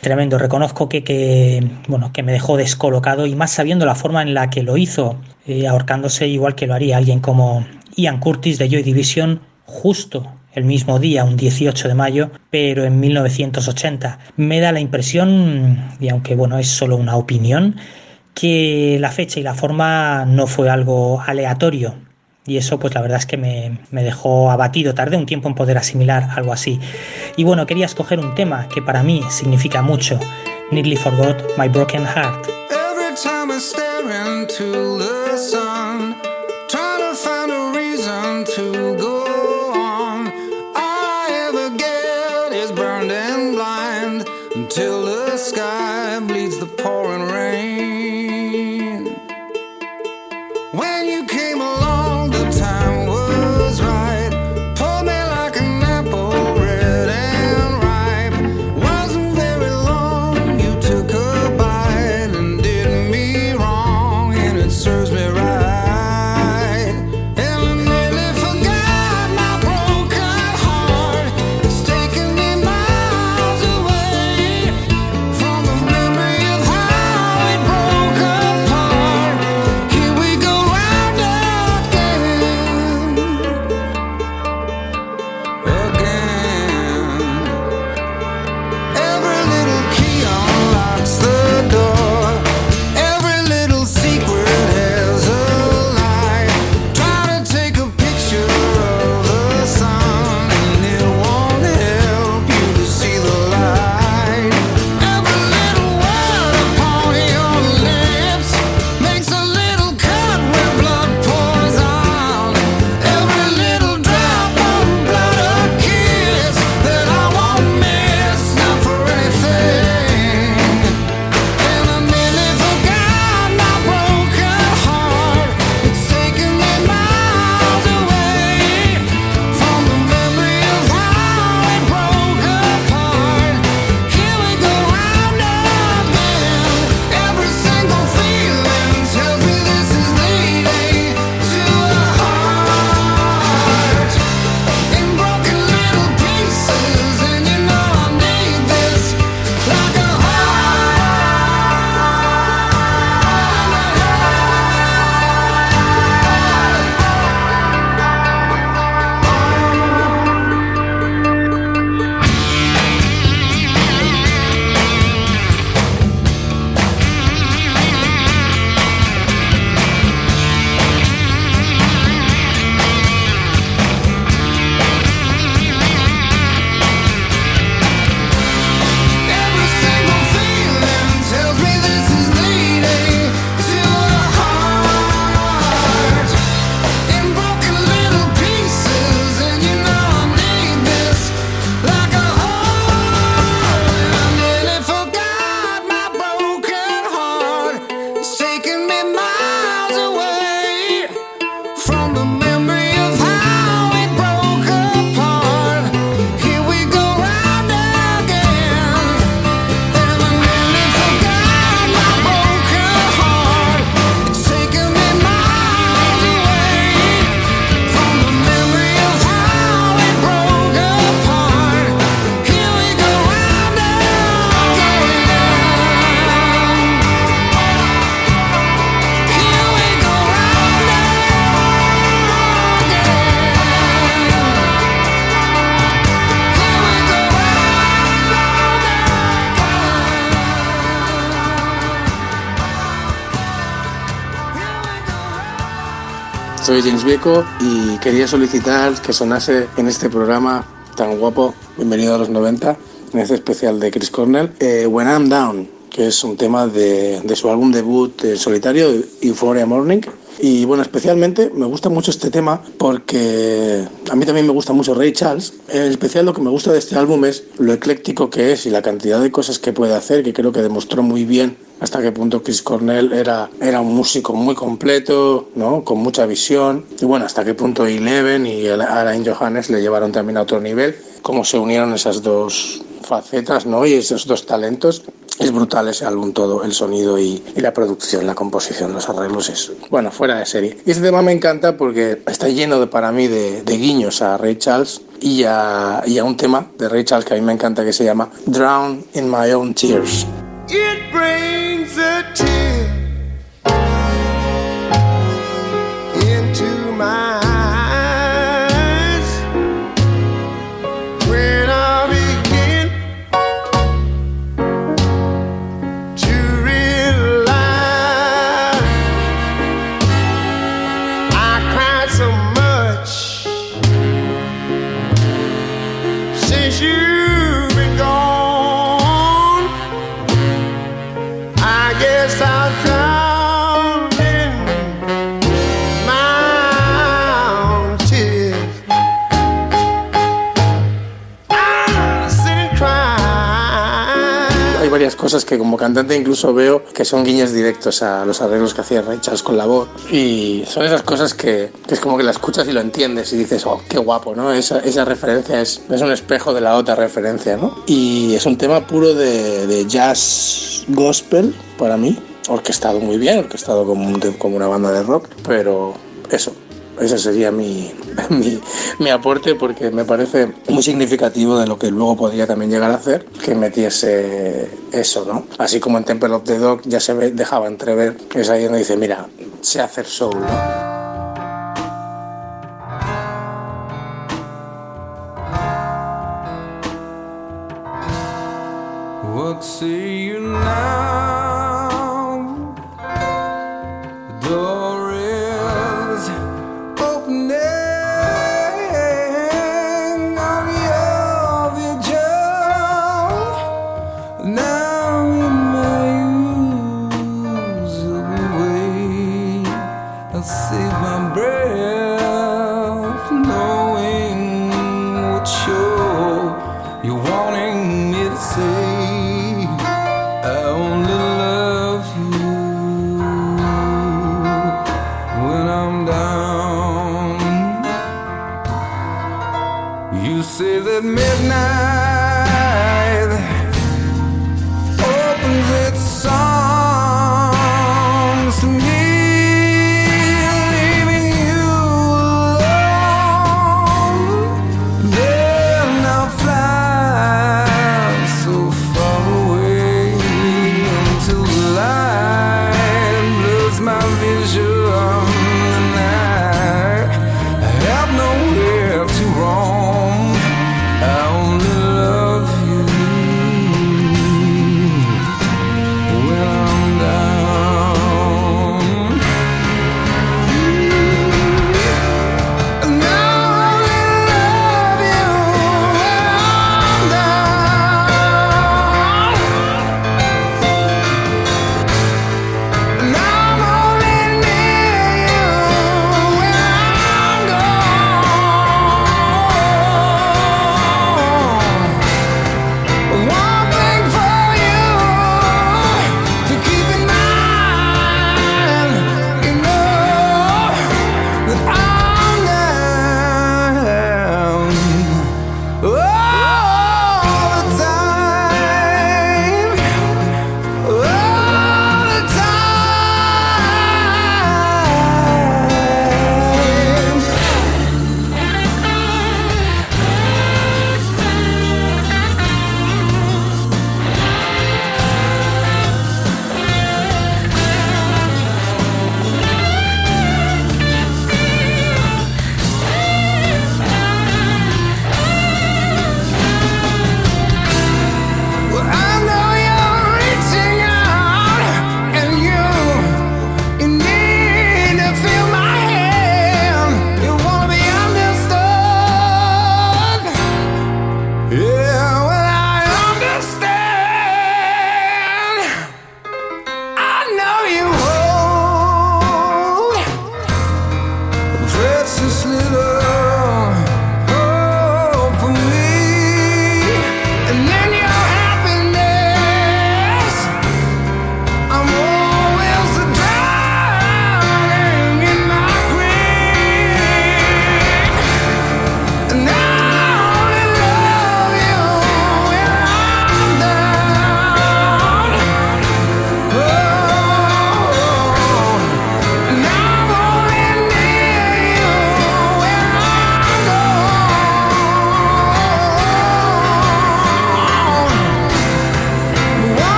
Tremendo, reconozco que, que, bueno, que me dejó descolocado y más sabiendo la forma en la que lo hizo, eh, ahorcándose igual que lo haría alguien como Ian Curtis de Joy Division justo el mismo día, un 18 de mayo, pero en 1980. Me da la impresión, y aunque bueno, es solo una opinión, que la fecha y la forma no fue algo aleatorio. Y eso pues la verdad es que me, me dejó abatido, tardé un tiempo en poder asimilar algo así. Y bueno, quería escoger un tema que para mí significa mucho, Nearly Forgot My Broken Heart. Soy James Vieco y quería solicitar que sonase en este programa tan guapo, bienvenido a los 90, en este especial de Chris Cornell, eh, When I'm Down, que es un tema de, su álbum debut en solitario, Euphoria Morning. Y bueno, especialmente me gusta mucho este tema porque a mí también me gusta mucho Ray Charles. En especial lo que me gusta de este álbum es lo ecléctico que es y la cantidad de cosas que puede hacer, que creo que demostró muy bien hasta qué punto Chris Cornell era, era un músico muy completo, ¿no? con mucha visión. Y bueno, hasta qué punto Eleven y Alain Johannes le llevaron también a otro nivel. Cómo se unieron esas dos facetas ¿no? y esos dos talentos. Es brutal ese álbum todo, el sonido y, la producción, la composición, los arreglos, es bueno, fuera de serie. Y este tema me encanta porque está lleno de, para mí de, de guiños a Ray Charles y a, y a un tema de Ray Charles que a mí me encanta que se llama Drown in My Own Tears. It brings a tear cosas que como cantante incluso veo que son guiños directos a los arreglos que hacía Ray Charles con la voz. Y son esas cosas que, que es como que la escuchas y lo entiendes y dices, oh, qué guapo, ¿no? Esa, esa referencia es, es un espejo de la otra referencia, ¿no? Y es un tema puro de, de jazz gospel para mí. Orquestado muy bien, orquestado como, un- como una banda de rock, pero eso, ese sería mi, mi, aporte porque me parece muy significativo de lo que luego podría también llegar a hacer que metiese eso, ¿no? Así como en Temple of the Dog ya se dejaba entrever es ahí donde dice, mira, sé hacer soul, ¿no?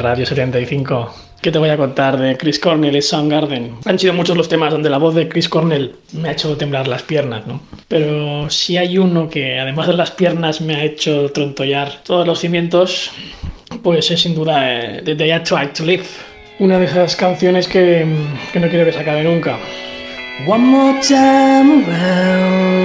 Radio 75. ¿Qué te voy a contar de Chris Cornell y Soundgarden? Han sido muchos los temas donde la voz de Chris Cornell me ha hecho temblar las piernas, ¿no? Pero si hay uno que además de las piernas me ha hecho trontoyar todos los cimientos, pues es sin duda eh, The Day I Tried to Live. Una de esas canciones que, que no quiero que se acabe nunca. One more time around.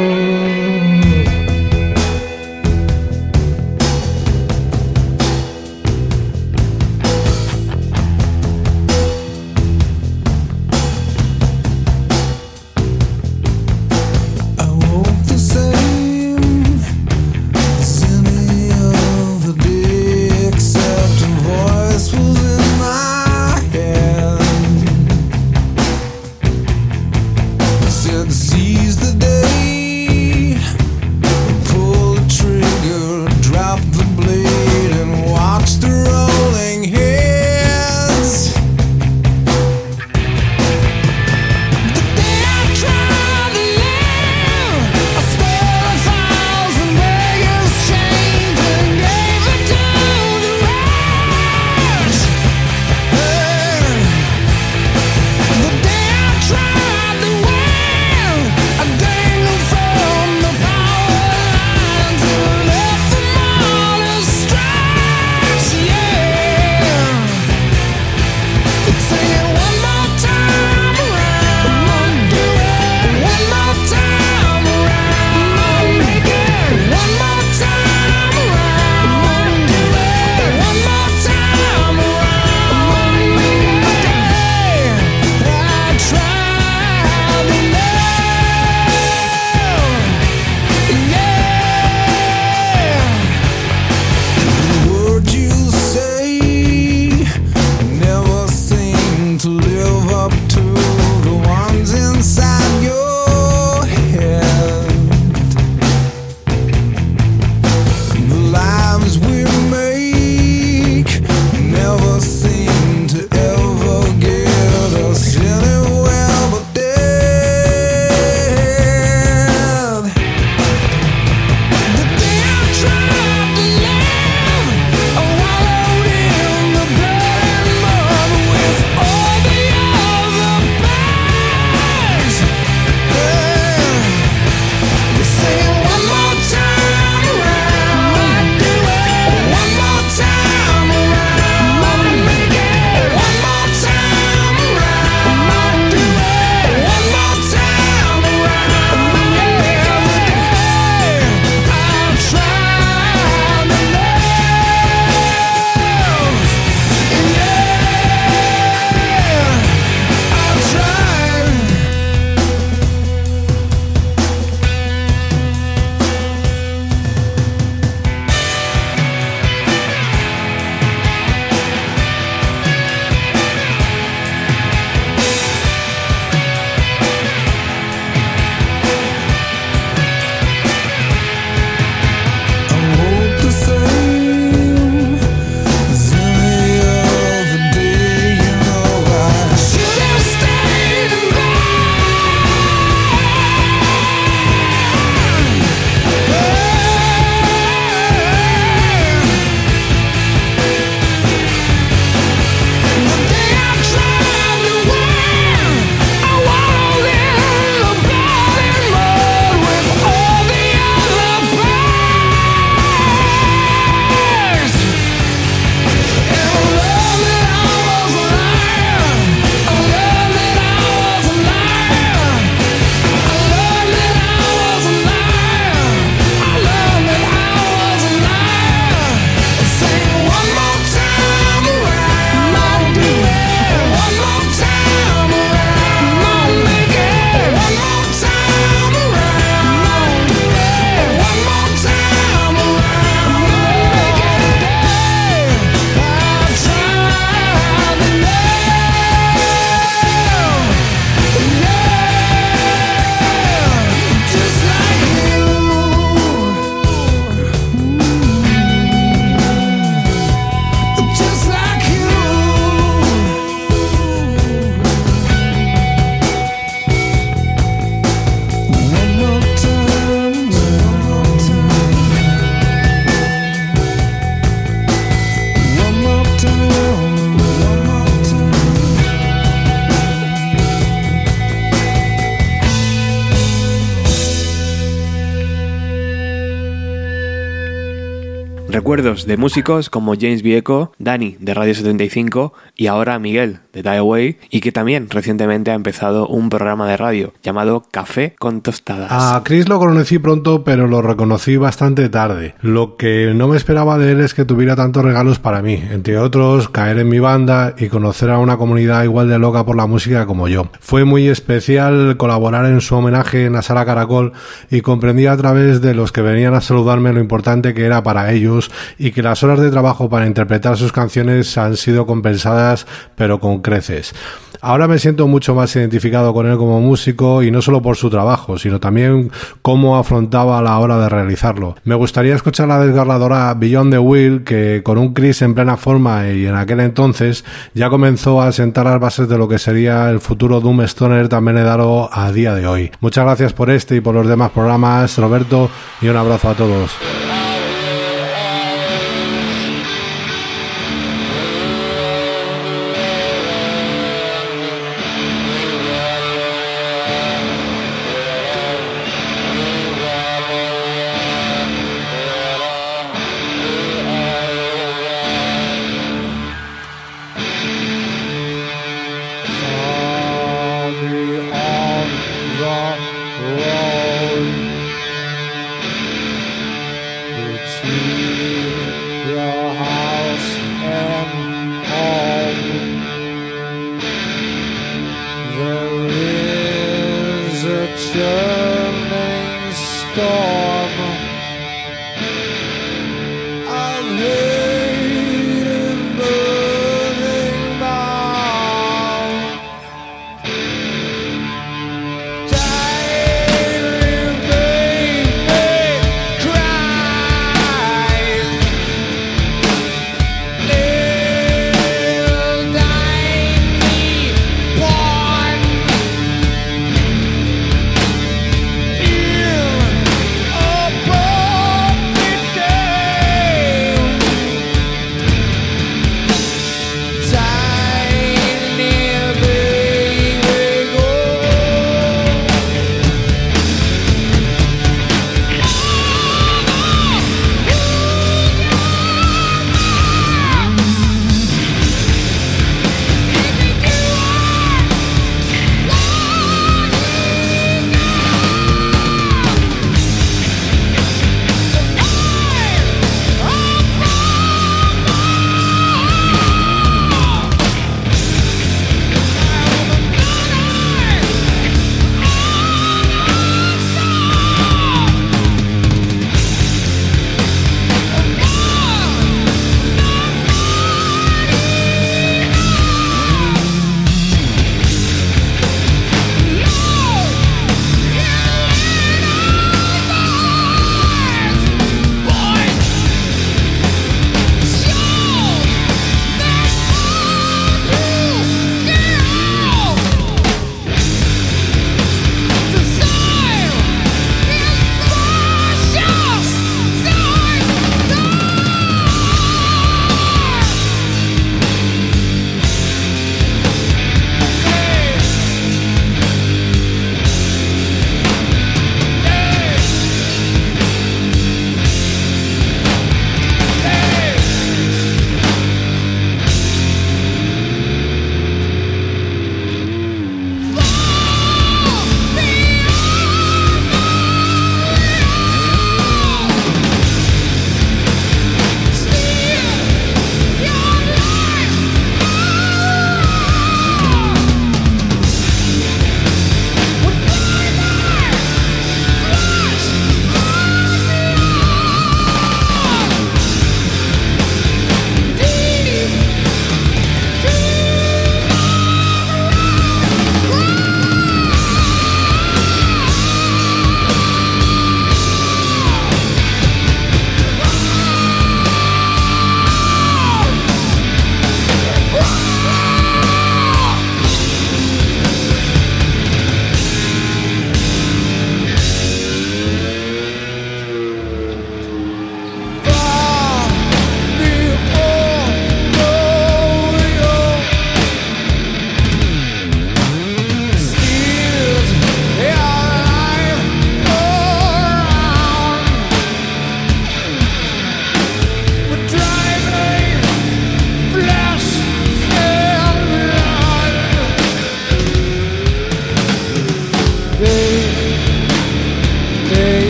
De músicos como James Vieco, Dani de Radio 75 y ahora Miguel de Die Away y que también recientemente ha empezado un programa de radio llamado Café con Tostadas. A Chris lo conocí pronto, pero lo reconocí bastante tarde. Lo que no me esperaba de él es que tuviera tantos regalos para mí, entre otros caer en mi banda y conocer a una comunidad igual de loca por la música como yo. Fue muy especial colaborar en su homenaje en la sala Caracol y comprendí a través de los que venían a saludarme lo importante que era para ellos que las horas de trabajo para interpretar sus canciones han sido compensadas pero con creces. Ahora me siento mucho más identificado con él como músico y no solo por su trabajo, sino también cómo afrontaba la hora de realizarlo. Me gustaría escuchar la desgarradora Beyond the Wheel que con un Chris en plena forma y en aquel entonces ya comenzó a sentar las bases de lo que sería el futuro Doom Stoner también dado a día de hoy. Muchas gracias por este y por los demás programas, Roberto, y un abrazo a todos.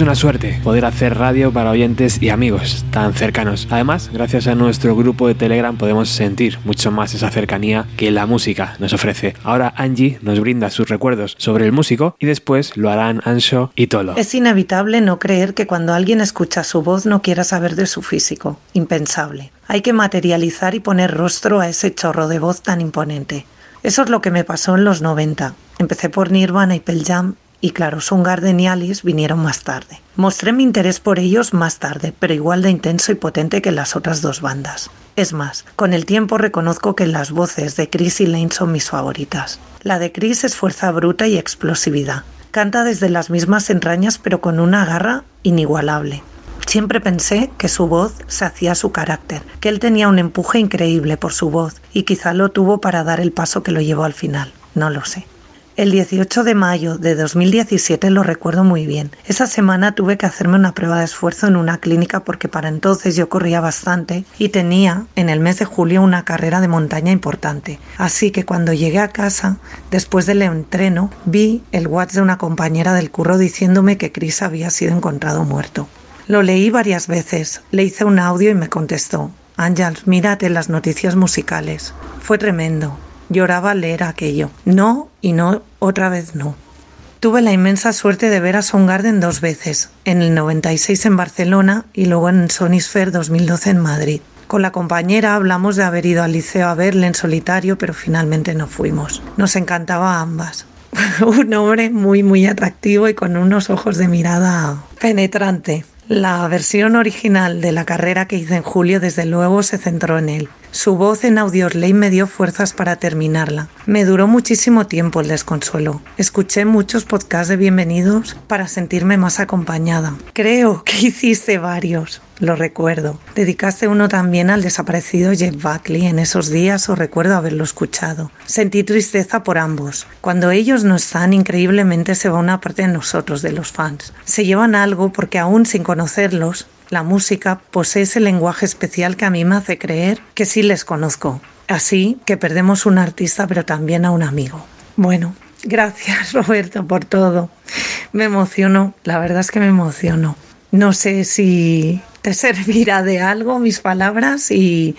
Una suerte poder hacer radio para oyentes y amigos tan cercanos. Además, gracias a nuestro grupo de Telegram podemos sentir mucho más esa cercanía que la música nos ofrece. Ahora Angie nos brinda sus recuerdos sobre el músico y después lo harán Ansho y Tolo. Es inevitable no creer que cuando alguien escucha su voz no quiera saber de su físico. Impensable. Hay que materializar y poner rostro a ese chorro de voz tan imponente. Eso es lo que me pasó en los 90. Empecé por Nirvana y Pearl Jam y claro, Soundgarden y Alice vinieron más tarde. Mostré mi interés por ellos más tarde, pero igual de intenso y potente que las otras dos bandas. Es más, con el tiempo reconozco que las voces de Chris y Lane son mis favoritas. La de Chris es fuerza bruta y explosividad. Canta desde las mismas entrañas pero con una garra inigualable. Siempre pensé que su voz se hacía su carácter, que él tenía un empuje increíble por su voz y quizá lo tuvo para dar el paso que lo llevó al final. No lo sé. El 18 de mayo de 2017 lo recuerdo muy bien. Esa semana tuve que hacerme una prueba de esfuerzo en una clínica porque para entonces yo corría bastante y tenía en el mes de julio una carrera de montaña importante. Así que cuando llegué a casa, después del entreno, vi el WhatsApp de una compañera del curro diciéndome que Chris había sido encontrado muerto. Lo leí varias veces, le hice un audio y me contestó. Ángels, mírate las noticias musicales. Fue tremendo. Lloraba leer aquello. No y no, otra vez no. Tuve la inmensa suerte de ver a Soundgarden dos veces, en el 96 en Barcelona y luego en Sonisphere 2012 en Madrid. Con la compañera hablamos de haber ido al liceo a verle en solitario, pero finalmente no fuimos. Nos encantaba a ambas. Un hombre muy muy atractivo y con unos ojos de mirada penetrante. La versión original de la carrera que hice en julio desde luego se centró en él. Su voz en Audioslave me dio fuerzas para terminarla. Me duró muchísimo tiempo el desconsuelo. Escuché muchos podcasts de bienvenidos para sentirme más acompañada. Creo que hiciste varios. Lo recuerdo. Dedicaste uno también al desaparecido Jeff Buckley. En esos días o recuerdo haberlo escuchado. Sentí tristeza por ambos. Cuando ellos no están, increíblemente se va una parte de nosotros, de los fans. Se llevan algo porque aún sin conocerlos, la música posee ese lenguaje especial que a mí me hace creer que sí les conozco. Así que perdemos un artista pero también a un amigo. Bueno, gracias Roberto por todo. Me emociono, la verdad es que me emociono. No sé si te servirá de algo mis palabras y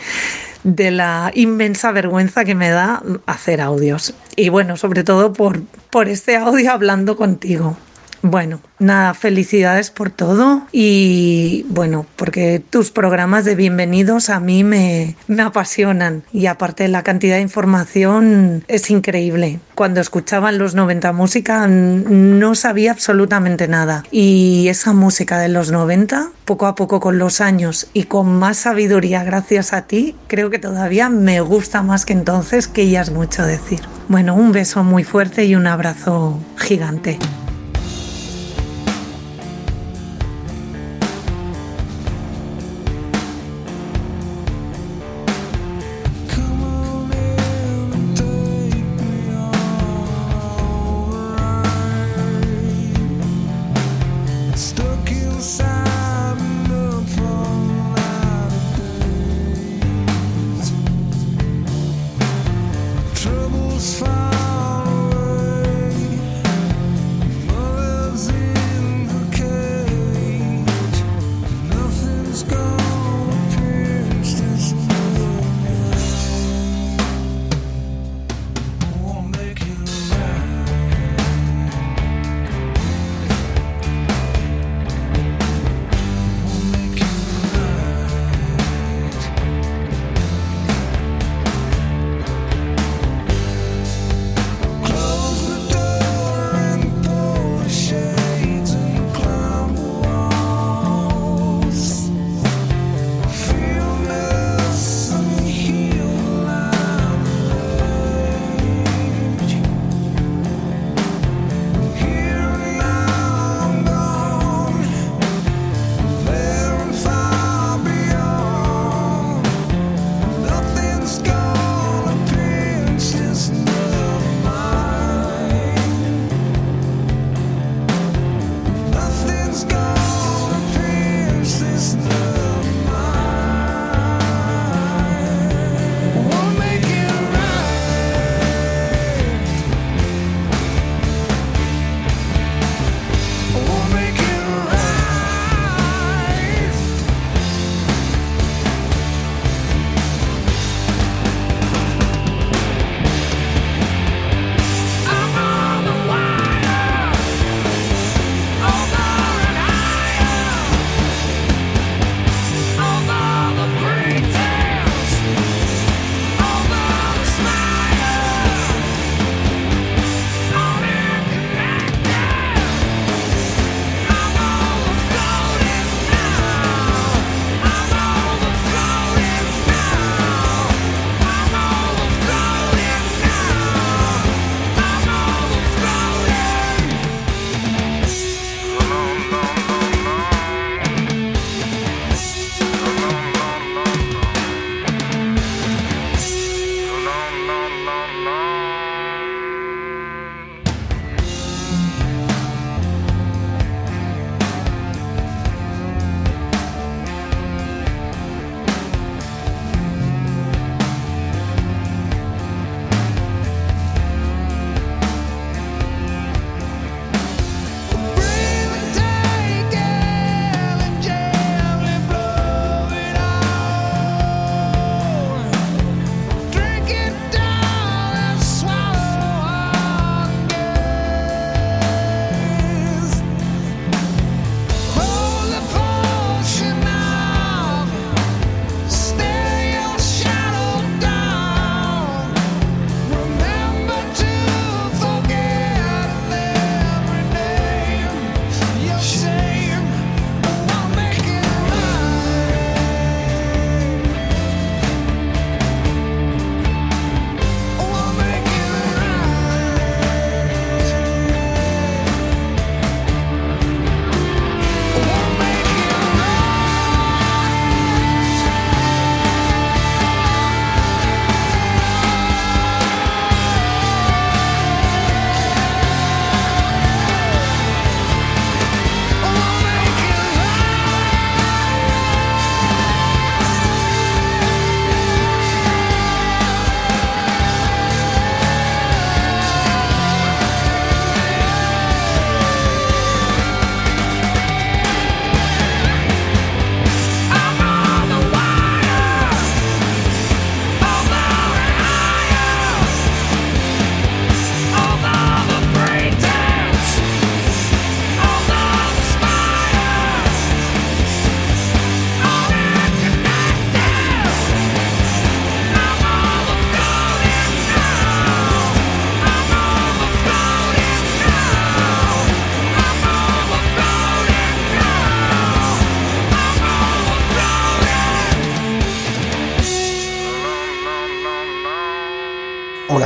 de la inmensa vergüenza que me da hacer audios. Y bueno, sobre todo por, por este audio hablando contigo. Bueno, nada, felicidades por todo y bueno, porque tus programas de bienvenidos a mí me, me apasionan y aparte la cantidad de información es increíble. Cuando escuchaban los 90 música no sabía absolutamente nada y esa música de los 90, poco a poco con los años y con más sabiduría gracias a ti, creo que todavía me gusta más que entonces, que ya es mucho decir. Bueno, un beso muy fuerte y un abrazo gigante.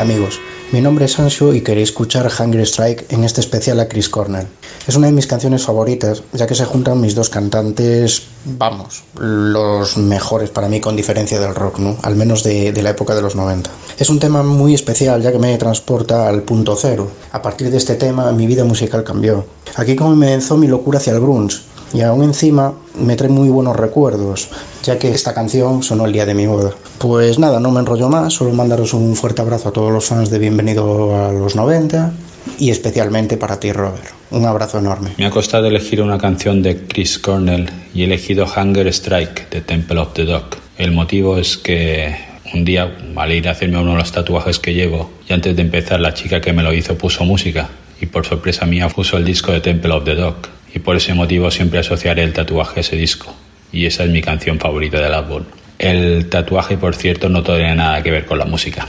Amigos, mi nombre es Anshu y queréis escuchar Hungry Strike en este especial a Chris Cornell. Es una de mis canciones favoritas, ya que se juntan mis dos cantantes, vamos, los mejores para mí con diferencia del rock, ¿no? Al menos de, la época de los 90. Es un tema muy especial ya que me transporta al punto cero. A partir de este tema mi vida musical cambió. Aquí comenzó mi locura hacia el grunge y aún encima me trae muy buenos recuerdos, ya que esta canción sonó el día de mi boda. Pues nada, no me enrollo más, solo mandaros un fuerte abrazo a todos los fans de Bienvenido a los 90 y especialmente para ti, Robert. Un abrazo enorme. Me ha costado elegir una canción de Chris Cornell y he elegido Hunger Strike de Temple of the Dog. El motivo es que un día, al ir a hacerme uno de los tatuajes que llevo, y antes de empezar la chica que me lo hizo puso música y por sorpresa mía puso el disco de Temple of the Dog y por ese motivo siempre asociaré el tatuaje a ese disco y esa es mi canción favorita del álbum. El tatuaje, por cierto, no tiene nada que ver con la música.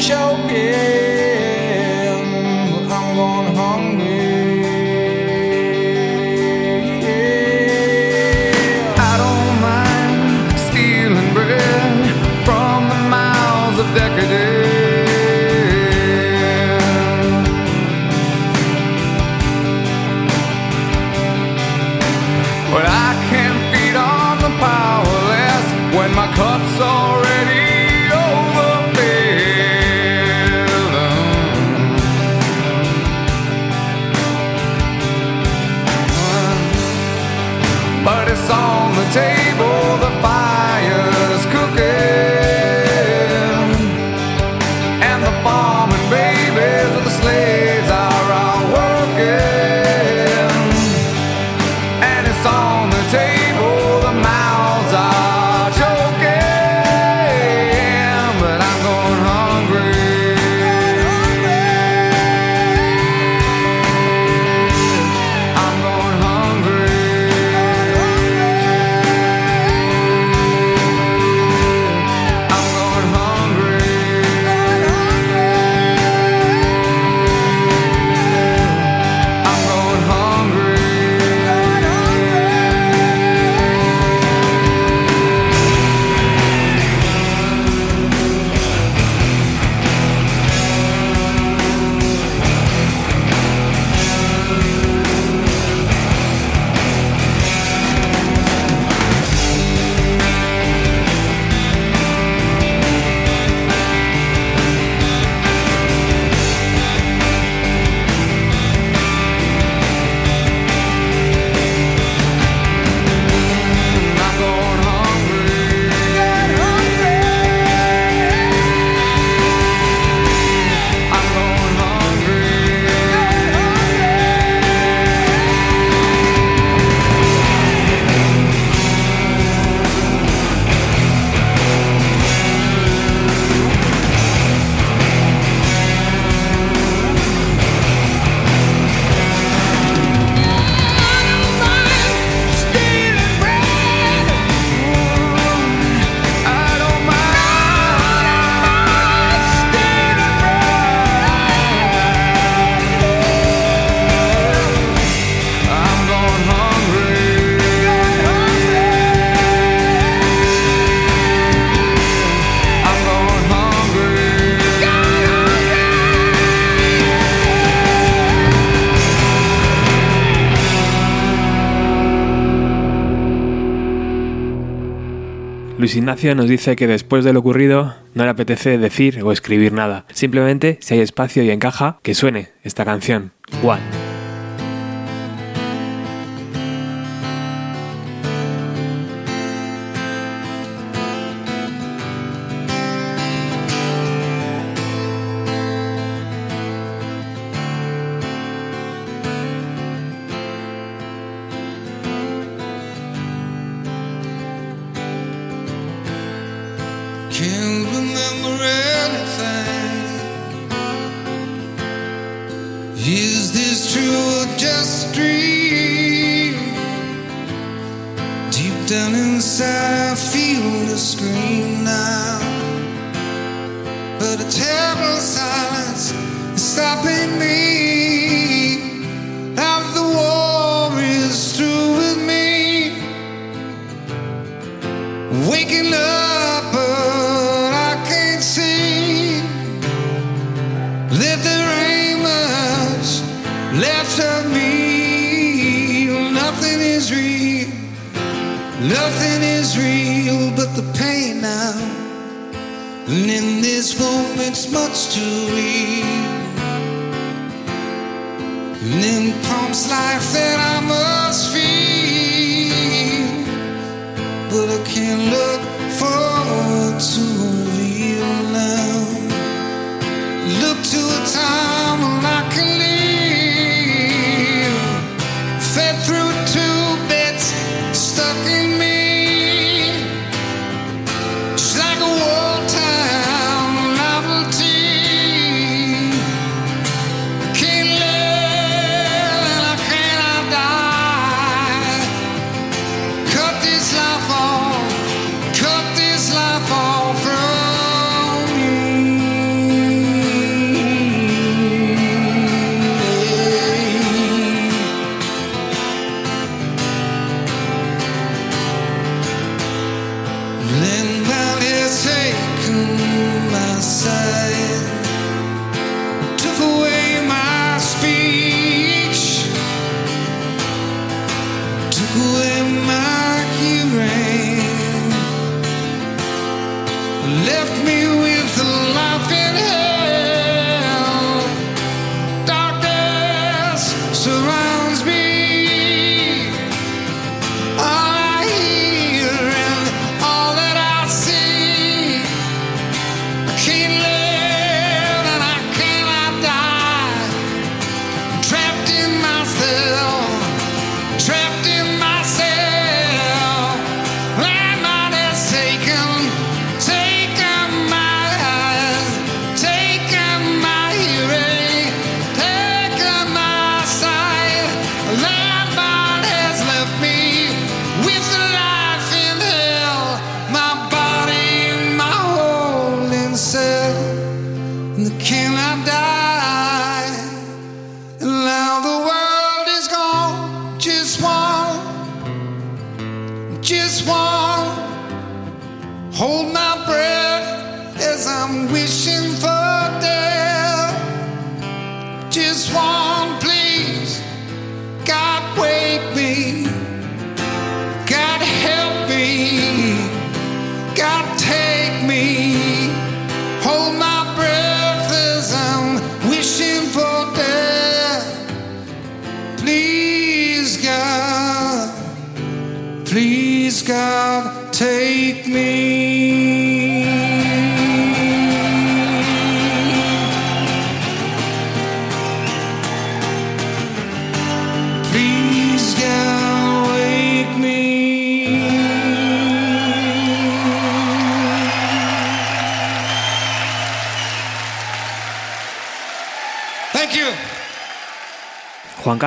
Choking. Luis Ignacio nos dice que después de lo ocurrido no le apetece decir o escribir nada. Simplemente, si hay espacio y encaja, que suene esta canción. One. the terrible silence is stopping me.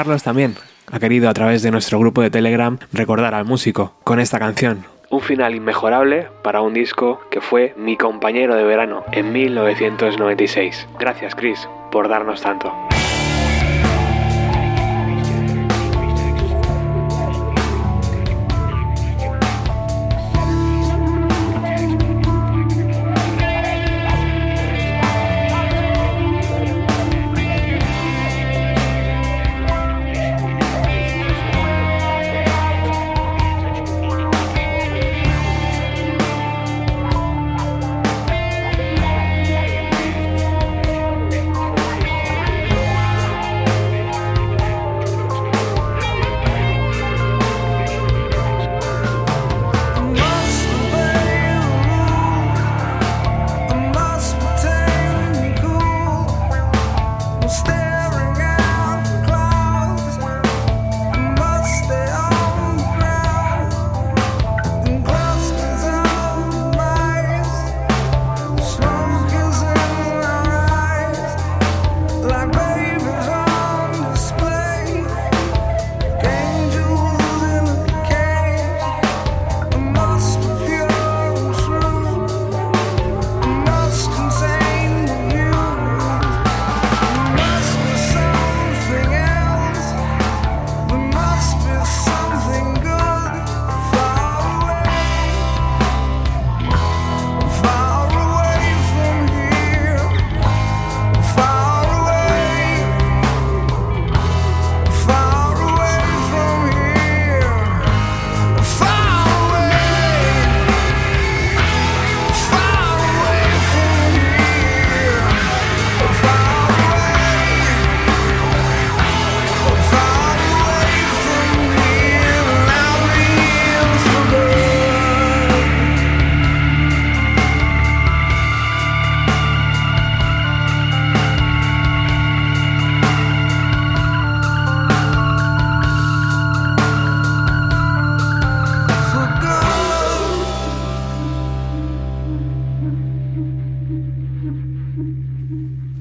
Carlos también ha querido a través de nuestro grupo de Telegram recordar al músico con esta canción. Un final inmejorable para un disco que fue mi compañero de verano en 1996. Gracias Chris por darnos tanto.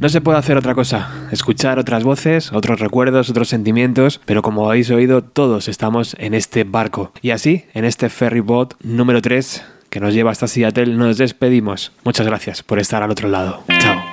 No se puede hacer otra cosa, escuchar otras voces, otros recuerdos, otros sentimientos, pero como habéis oído, todos estamos en este barco. Y así, en este ferry boat número 3 que nos lleva hasta Seattle, nos despedimos. Muchas gracias por estar al otro lado. Chao.